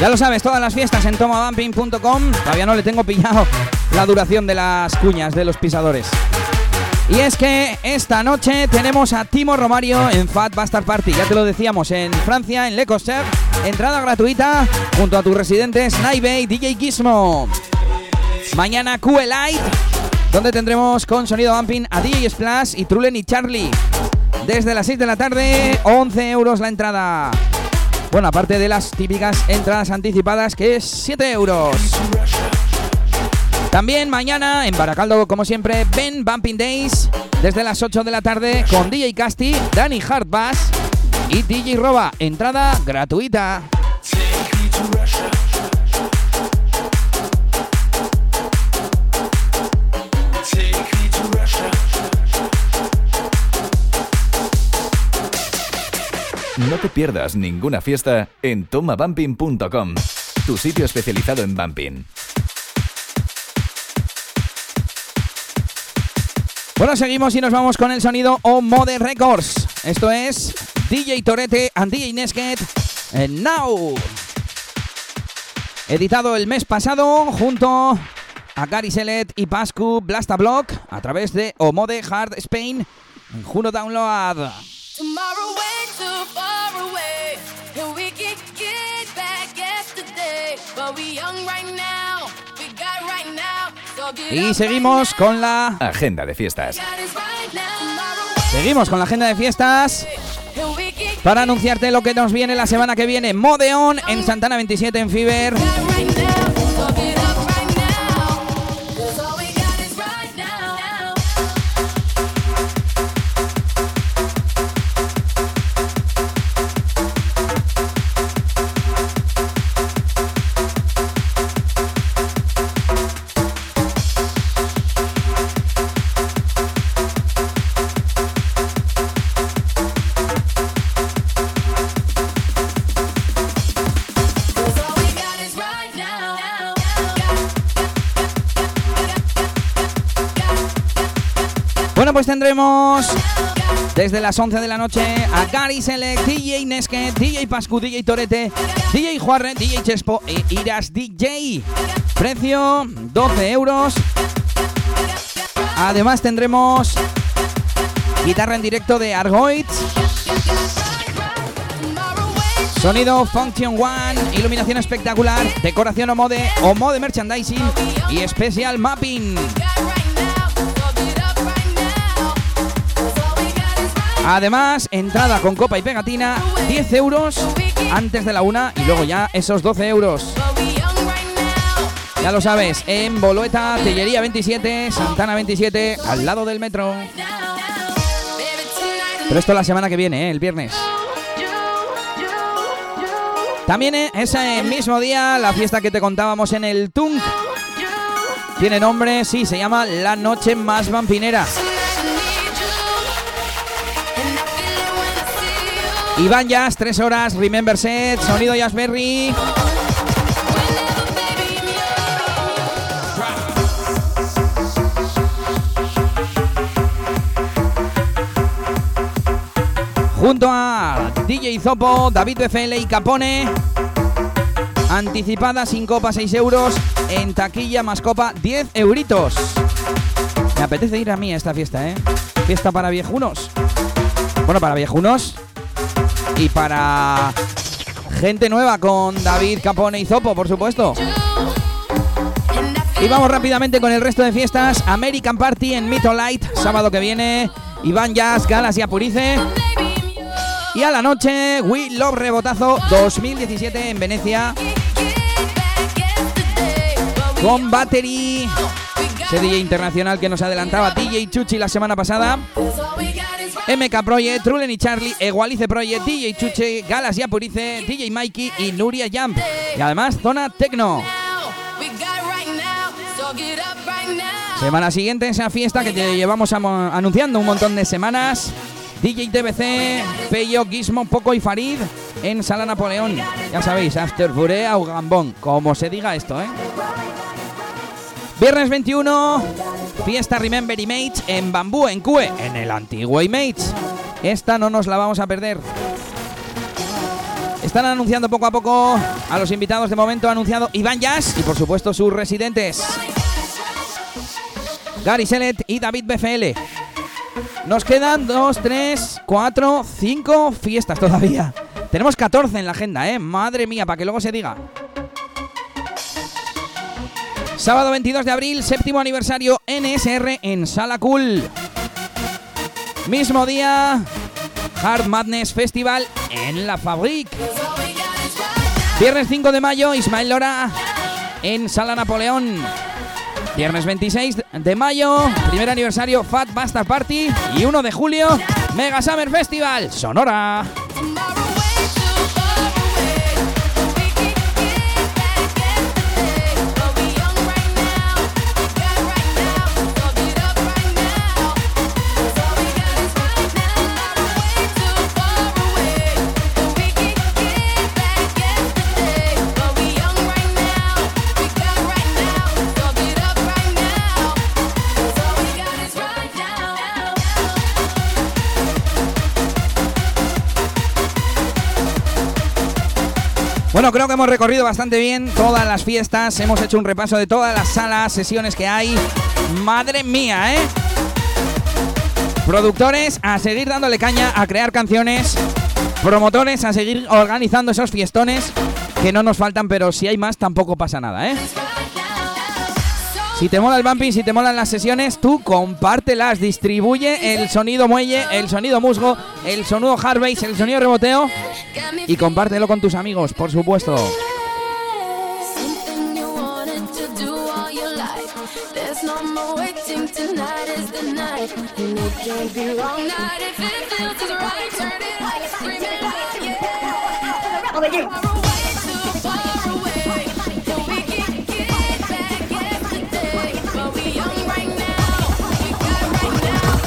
Ya lo sabes, todas las fiestas en tomabumping.com. Todavía no le tengo pillado la duración de las cuñas de los pisadores. Y es que esta noche tenemos a Timo Romario en Fat Bastard Party. Ya te lo decíamos, en Francia, en Le Coster. Entrada gratuita junto a tus residentes Naive y DJ Gizmo. Mañana QE Light, donde tendremos con sonido bumping a DJ Splash y Trulen y Charlie. Desde las 6 de la tarde, 11 euros la entrada. Bueno, aparte de las típicas entradas anticipadas, que es 7 euros. También mañana en Baracaldo, como siempre, Ben Bumping Days, desde las 8 de la tarde, con DJ Casti, Danny Hardbass y DJ Roba. Entrada gratuita. No te pierdas ninguna fiesta en tomabumping.com, tu sitio especializado en bumping. Bueno, seguimos y nos vamos con el sonido O Records. Esto es DJ Torete and DJ Nesket and Now. Editado el mes pasado junto a Gary Selet y Pascu Blasta Block a través de O Mode Hard Spain en Juno Download. Tomorrow way too far away. And we can get back yesterday. But we young right now. We got right now. So get Y seguimos con la Agenda de fiestas. seguimos con la agenda de fiestas para anunciarte lo que nos viene la semana que viene. Modeon en Santana 27 en Fiber. Pues tendremos desde las 11 de la noche a Gary Select, DJ Nesket, DJ Pascu, DJ Torete, DJ Juarre, DJ Chespo e Iras DJ. Precio 12 euros. Además tendremos guitarra en directo de Argoids, sonido Function One, iluminación espectacular, decoración o mode o mode merchandising y especial mapping. Además, entrada con copa y pegatina, 10 euros antes de la una y luego ya esos 12 euros. Ya lo sabes, en Bolueta, Tellería 27, Santana 27, al lado del metro. Pero esto la semana que viene, ¿eh? el viernes. También eh, ese mismo día, la fiesta que te contábamos en el Tunk. Tiene nombre, sí, se llama La Noche Más Vampinera. Iván Jazz, 3 horas, Remember Set, sonido Jazzberry. Junto a DJ Zopo, David BFL y Capone. Anticipada sin copa 6 euros. En taquilla más copa 10 euritos. Me apetece ir a mí a esta fiesta, ¿eh? Fiesta para viejunos. Bueno, para viejunos. Y para gente nueva con David Capone y Zopo, por supuesto. Y vamos rápidamente con el resto de fiestas. American Party en Light, sábado que viene. Iván Jazz, Galas y Apurice. Y a la noche, We Love Rebotazo 2017 en Venecia con Battery. Ese DJ internacional que nos adelantaba DJ Chuchi la semana pasada. MK Project, Trulen y Charlie, Egualice Project, DJ Chuchi, Galas y Apurice, DJ Mikey y Nuria Jump. Y además Zona Tecno. Semana siguiente esa fiesta que te llevamos amo- anunciando un montón de semanas. DJ TBC, Peyo, Gizmo, Poco y Farid en Sala Napoleón. Ya sabéis, After o Gambón, como se diga esto, ¿eh? Viernes 21, fiesta Remember Image en Bambú, en Cue, en el antiguo Image. Esta no nos la vamos a perder. Están anunciando poco a poco a los invitados de momento. Anunciado Iván Jazz y por supuesto sus residentes. Gary Selet y David BFL. Nos quedan 2, 3, 4, 5 fiestas todavía. Tenemos 14 en la agenda, ¿eh? Madre mía, para que luego se diga. Sábado 22 de abril, séptimo aniversario NSR en Sala Cool. Mismo día, Hard Madness Festival en La Fabrique. Viernes 5 de mayo, Ismael Lora en Sala Napoleón. Viernes 26 de mayo, primer aniversario Fat Bastard Party. Y 1 de julio, Mega Summer Festival, Sonora. Bueno, creo que hemos recorrido bastante bien todas las fiestas, hemos hecho un repaso de todas las salas, sesiones que hay. Madre mía, ¿eh? Productores a seguir dándole caña, a crear canciones. Promotores a seguir organizando esos fiestones que no nos faltan, pero si hay más tampoco pasa nada, ¿eh? Si te mola el bumping, si te molan las sesiones, tú compártelas, distribuye el sonido muelle, el sonido musgo, el sonido hard bass, el sonido reboteo y compártelo con tus amigos, por supuesto.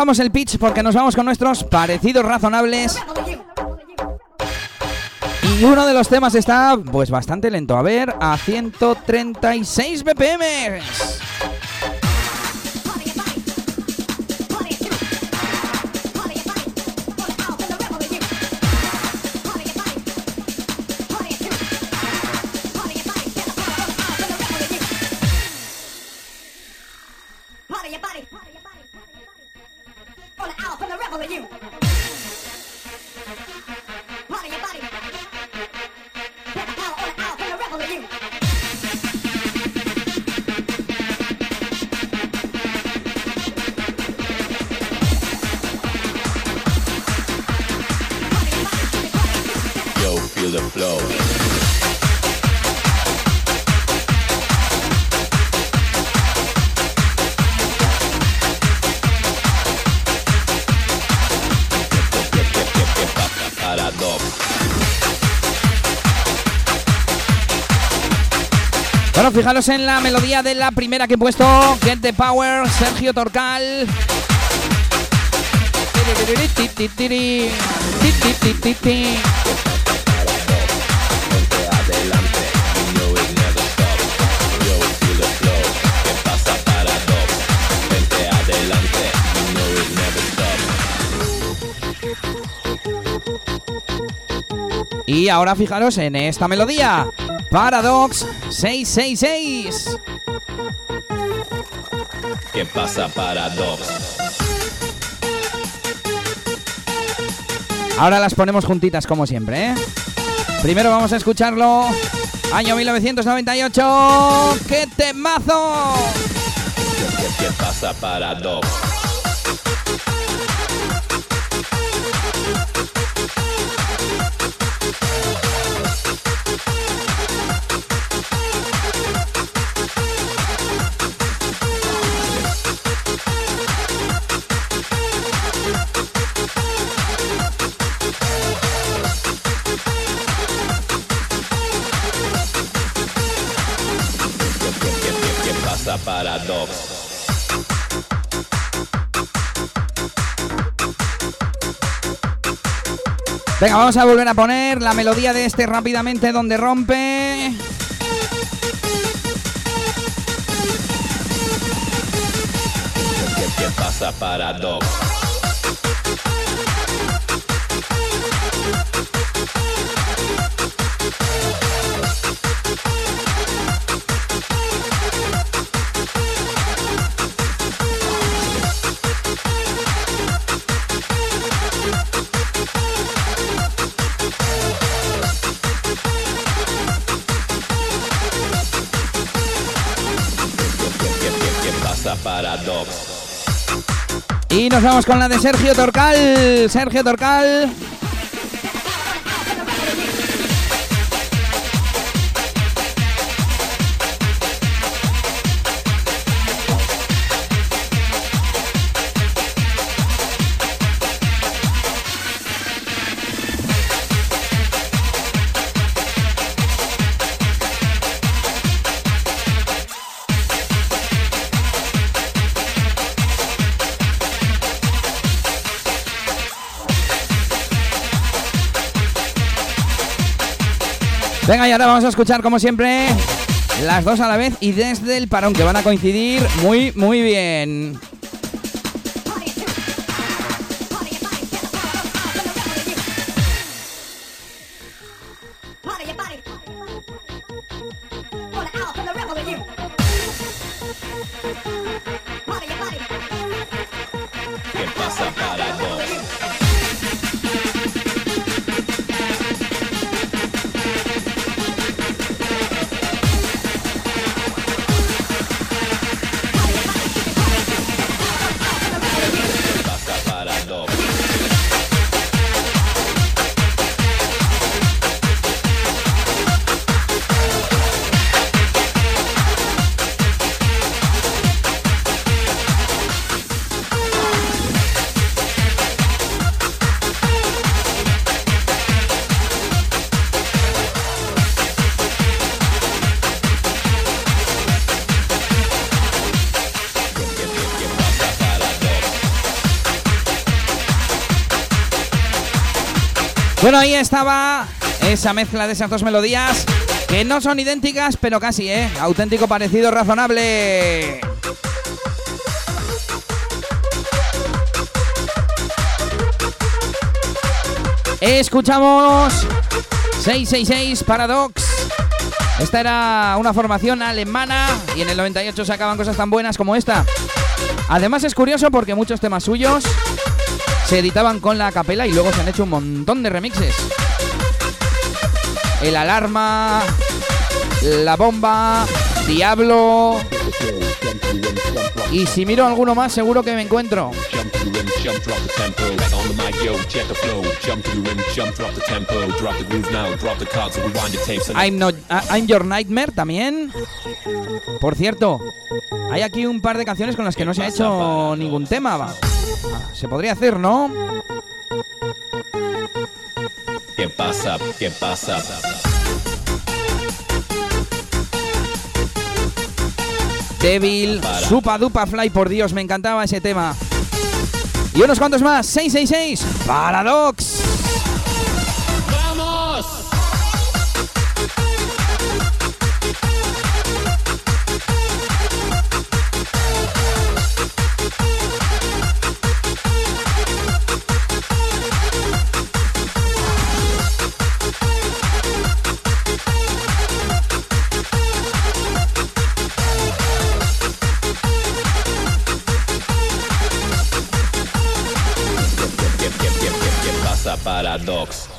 Bajamos el pitch porque nos vamos con nuestros parecidos razonables. Y uno de los temas está, pues, bastante lento. A ver, a 136 BPM. Bueno, fijaros en la melodía de la primera que he puesto. Get the Power, Sergio Torcal. Y ahora fijaros en esta melodía. Paradox 666. ¿Qué pasa, Paradox? Ahora las ponemos juntitas como siempre, ¿eh? Primero vamos a escucharlo. Año 1998. ¡Qué temazo! ¿Qué, qué pasa, Paradox? Paradox? Venga, vamos a volver a poner la melodía de este rápidamente donde rompe. ¿Qué, pasa, Paradox? Nos vamos con la de Sergio Torcal. Sergio Torcal. Venga, y ahora vamos a escuchar como siempre las dos a la vez y desde el parón que van a coincidir muy, muy bien. Bueno, ahí estaba esa mezcla de esas dos melodías que no son idénticas, pero casi, ¿eh? Auténtico parecido razonable. Escuchamos 666 Paradox. Esta era una formación alemana y en el 98 sacaban cosas tan buenas como esta. Además es curioso porque muchos temas suyos se editaban con la capela y luego se han hecho un montón de remixes. El alarma, la bomba, Diablo. Y si miro alguno más, seguro que me encuentro. I'm, not, ah, I'm Your Nightmare también. Por cierto, hay aquí un par de canciones con las que no se ha hecho ningún tema. va. Se podría hacer, ¿no? ¿Qué pasa? ¿Qué pasa? Devil, Supa Dupa Fly, por Dios, me encantaba ese tema. Y unos cuantos más, 666, Paradox. ¡Vamos! Pasa,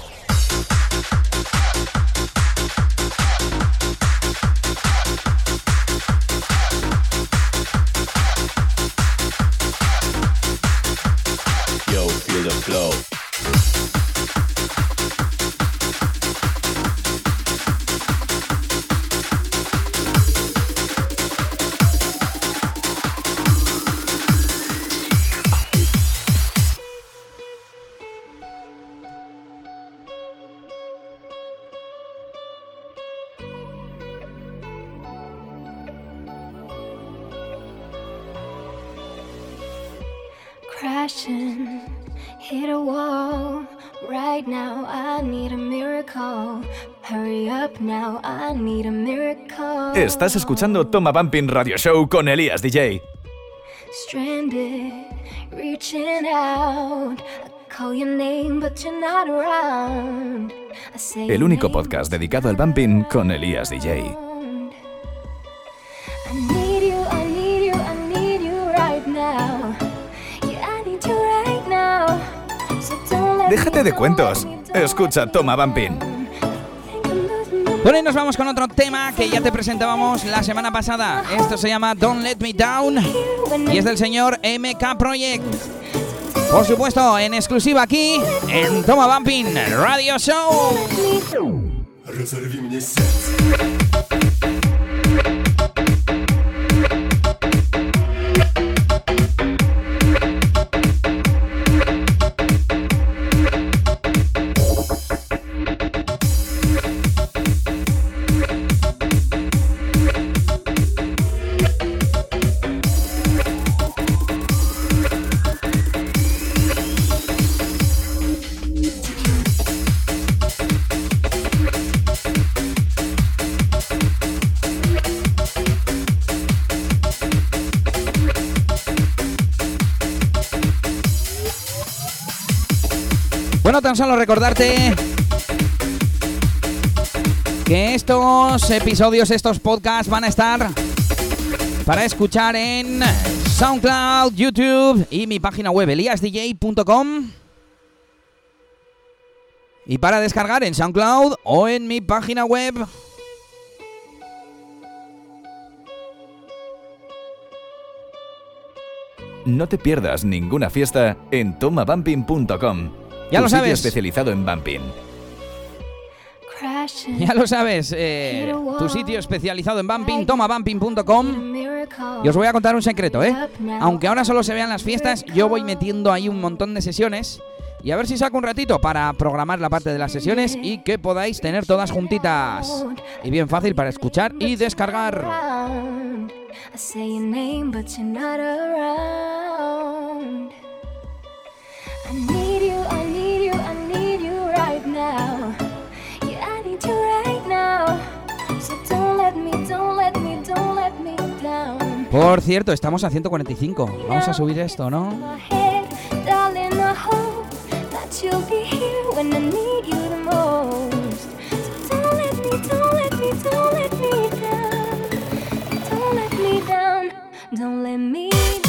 Estás escuchando Toma Bumping Radio Show con Elías DJ. Stranded, reaching out. I call your name, but you're not around. I say El único podcast dedicado al bumping con Elías DJ. Déjate de cuentos. Escucha Toma Bumping. Bueno, y nos vamos con otro tema que ya te presentábamos la semana pasada. Esto se llama Don't Let Me Down y es del señor MK Project. Por supuesto, en exclusiva aquí en Toma Bumping Radio Show. Bueno, tan solo recordarte que estos episodios, estos podcasts van a estar para escuchar en SoundCloud, YouTube y mi página web eliasdj.com. Y para descargar en SoundCloud o en mi página web. No te pierdas ninguna fiesta en tomabumping.com. Ya tu lo sabes. especializado en bumping. Ya lo sabes, eh, tu sitio especializado en bumping, tomabumping.com. Y os voy a contar un secreto, ¿eh? Aunque ahora solo se vean las fiestas, yo voy metiendo ahí un montón de sesiones. Y a ver si saco un ratito para programar la parte de las sesiones y que podáis tener todas juntitas. Y bien fácil para escuchar y descargar. Now. Yeah, I need you right now. So don't let me, don't let me, don't let me down. Por cierto, estamos a 145. Vamos a subir esto, ¿no? My head, darling, I hope that you'll be here when I need you the most. So don't let me, don't let me, don't let me down. Don't let me down. Don't let me down.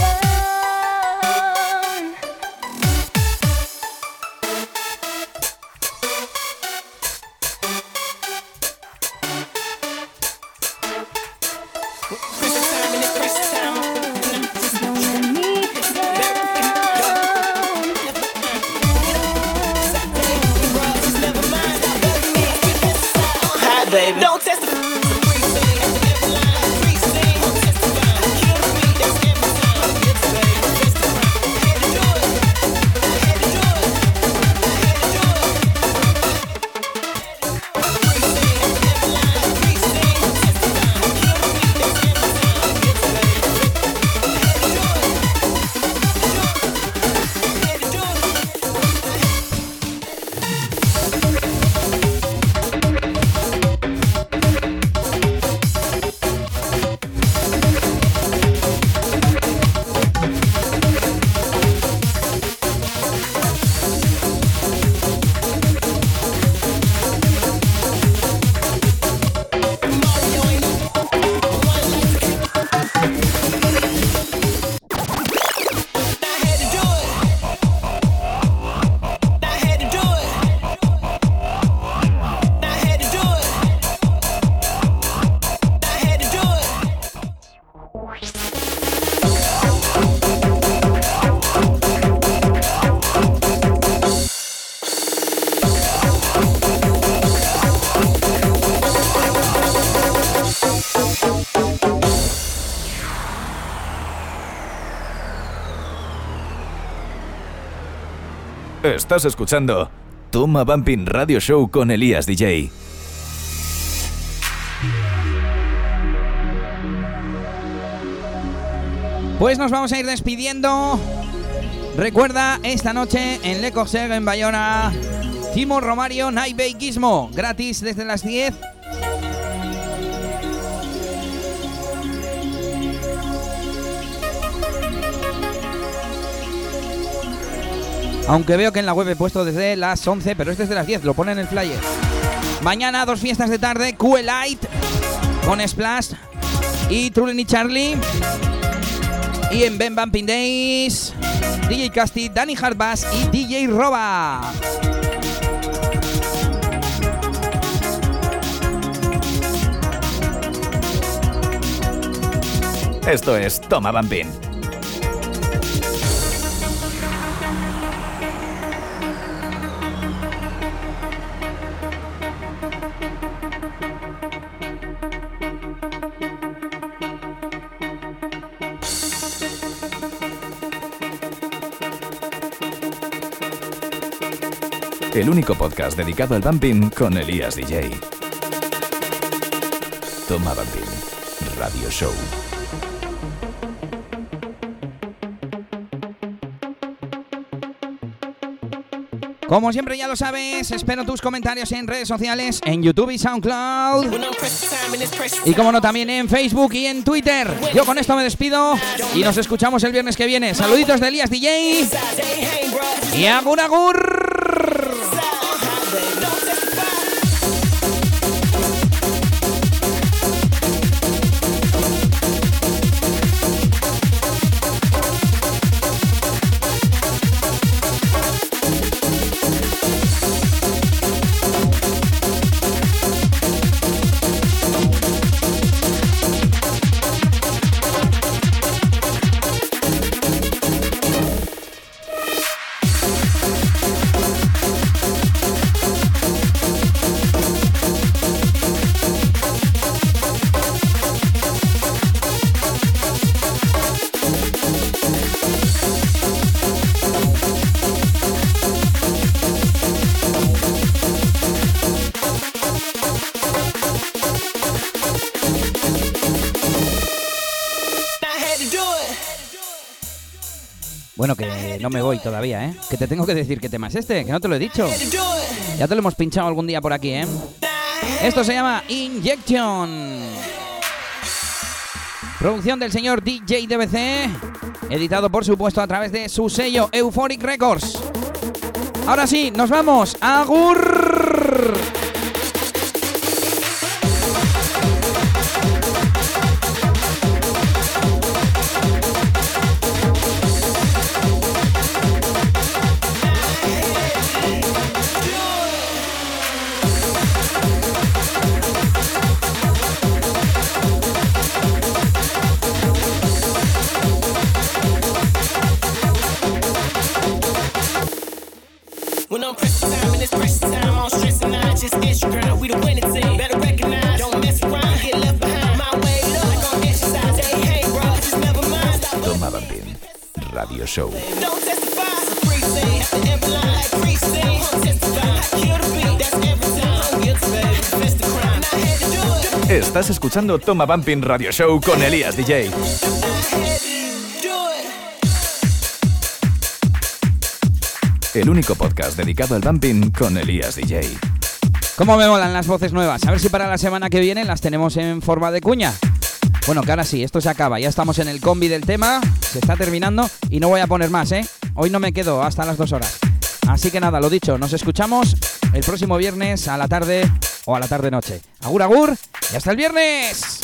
Estás escuchando Toma Bumping Radio Show con Elías DJ. Pues nos vamos a ir despidiendo. Recuerda, esta noche en Le Corsair en Bayona, Timo Romario Night Gizmo, gratis desde las 10. Aunque veo que en la web he puesto desde las 11, pero es desde las 10, lo pone en el flyer. Mañana dos fiestas de tarde, QE Light con Splash y Trulen y Charlie. Y en Ben Bumping Days, DJ Casti, Danny Hardbass y DJ Roba. Esto es Toma Bumping. El único podcast dedicado al bumping con Elías DJ. Toma Bumping Radio Show. Como siempre ya lo sabes, espero tus comentarios en redes sociales, en YouTube y SoundCloud. Y como no, también en Facebook y en Twitter. Yo con esto me despido y nos escuchamos el viernes que viene. Saluditos de Elías DJ y agur agur. Me voy todavía, ¿eh? Que te tengo que decir qué tema es este, que no te lo he dicho. Ya te lo hemos pinchado algún día por aquí, ¿eh? Esto se llama Injection. Producción del señor DJ DBC. Editado, por supuesto, a través de su sello Euphoric Records. Ahora sí, nos vamos. ¡Agur! Estás escuchando Toma Bumping Radio Show con Elías DJ. El único podcast dedicado al bumping con Elías DJ. ¿Cómo me molan las voces nuevas? A ver si para la semana que viene las tenemos en forma de cuña. Bueno, que ahora sí, esto se acaba. Ya estamos en el combi del tema, se está terminando y no voy a poner más, ¿eh? Hoy no me quedo hasta las dos horas. Así que nada, lo dicho, nos escuchamos el próximo viernes a la tarde o a la tarde-noche. Agur, agur y hasta el viernes.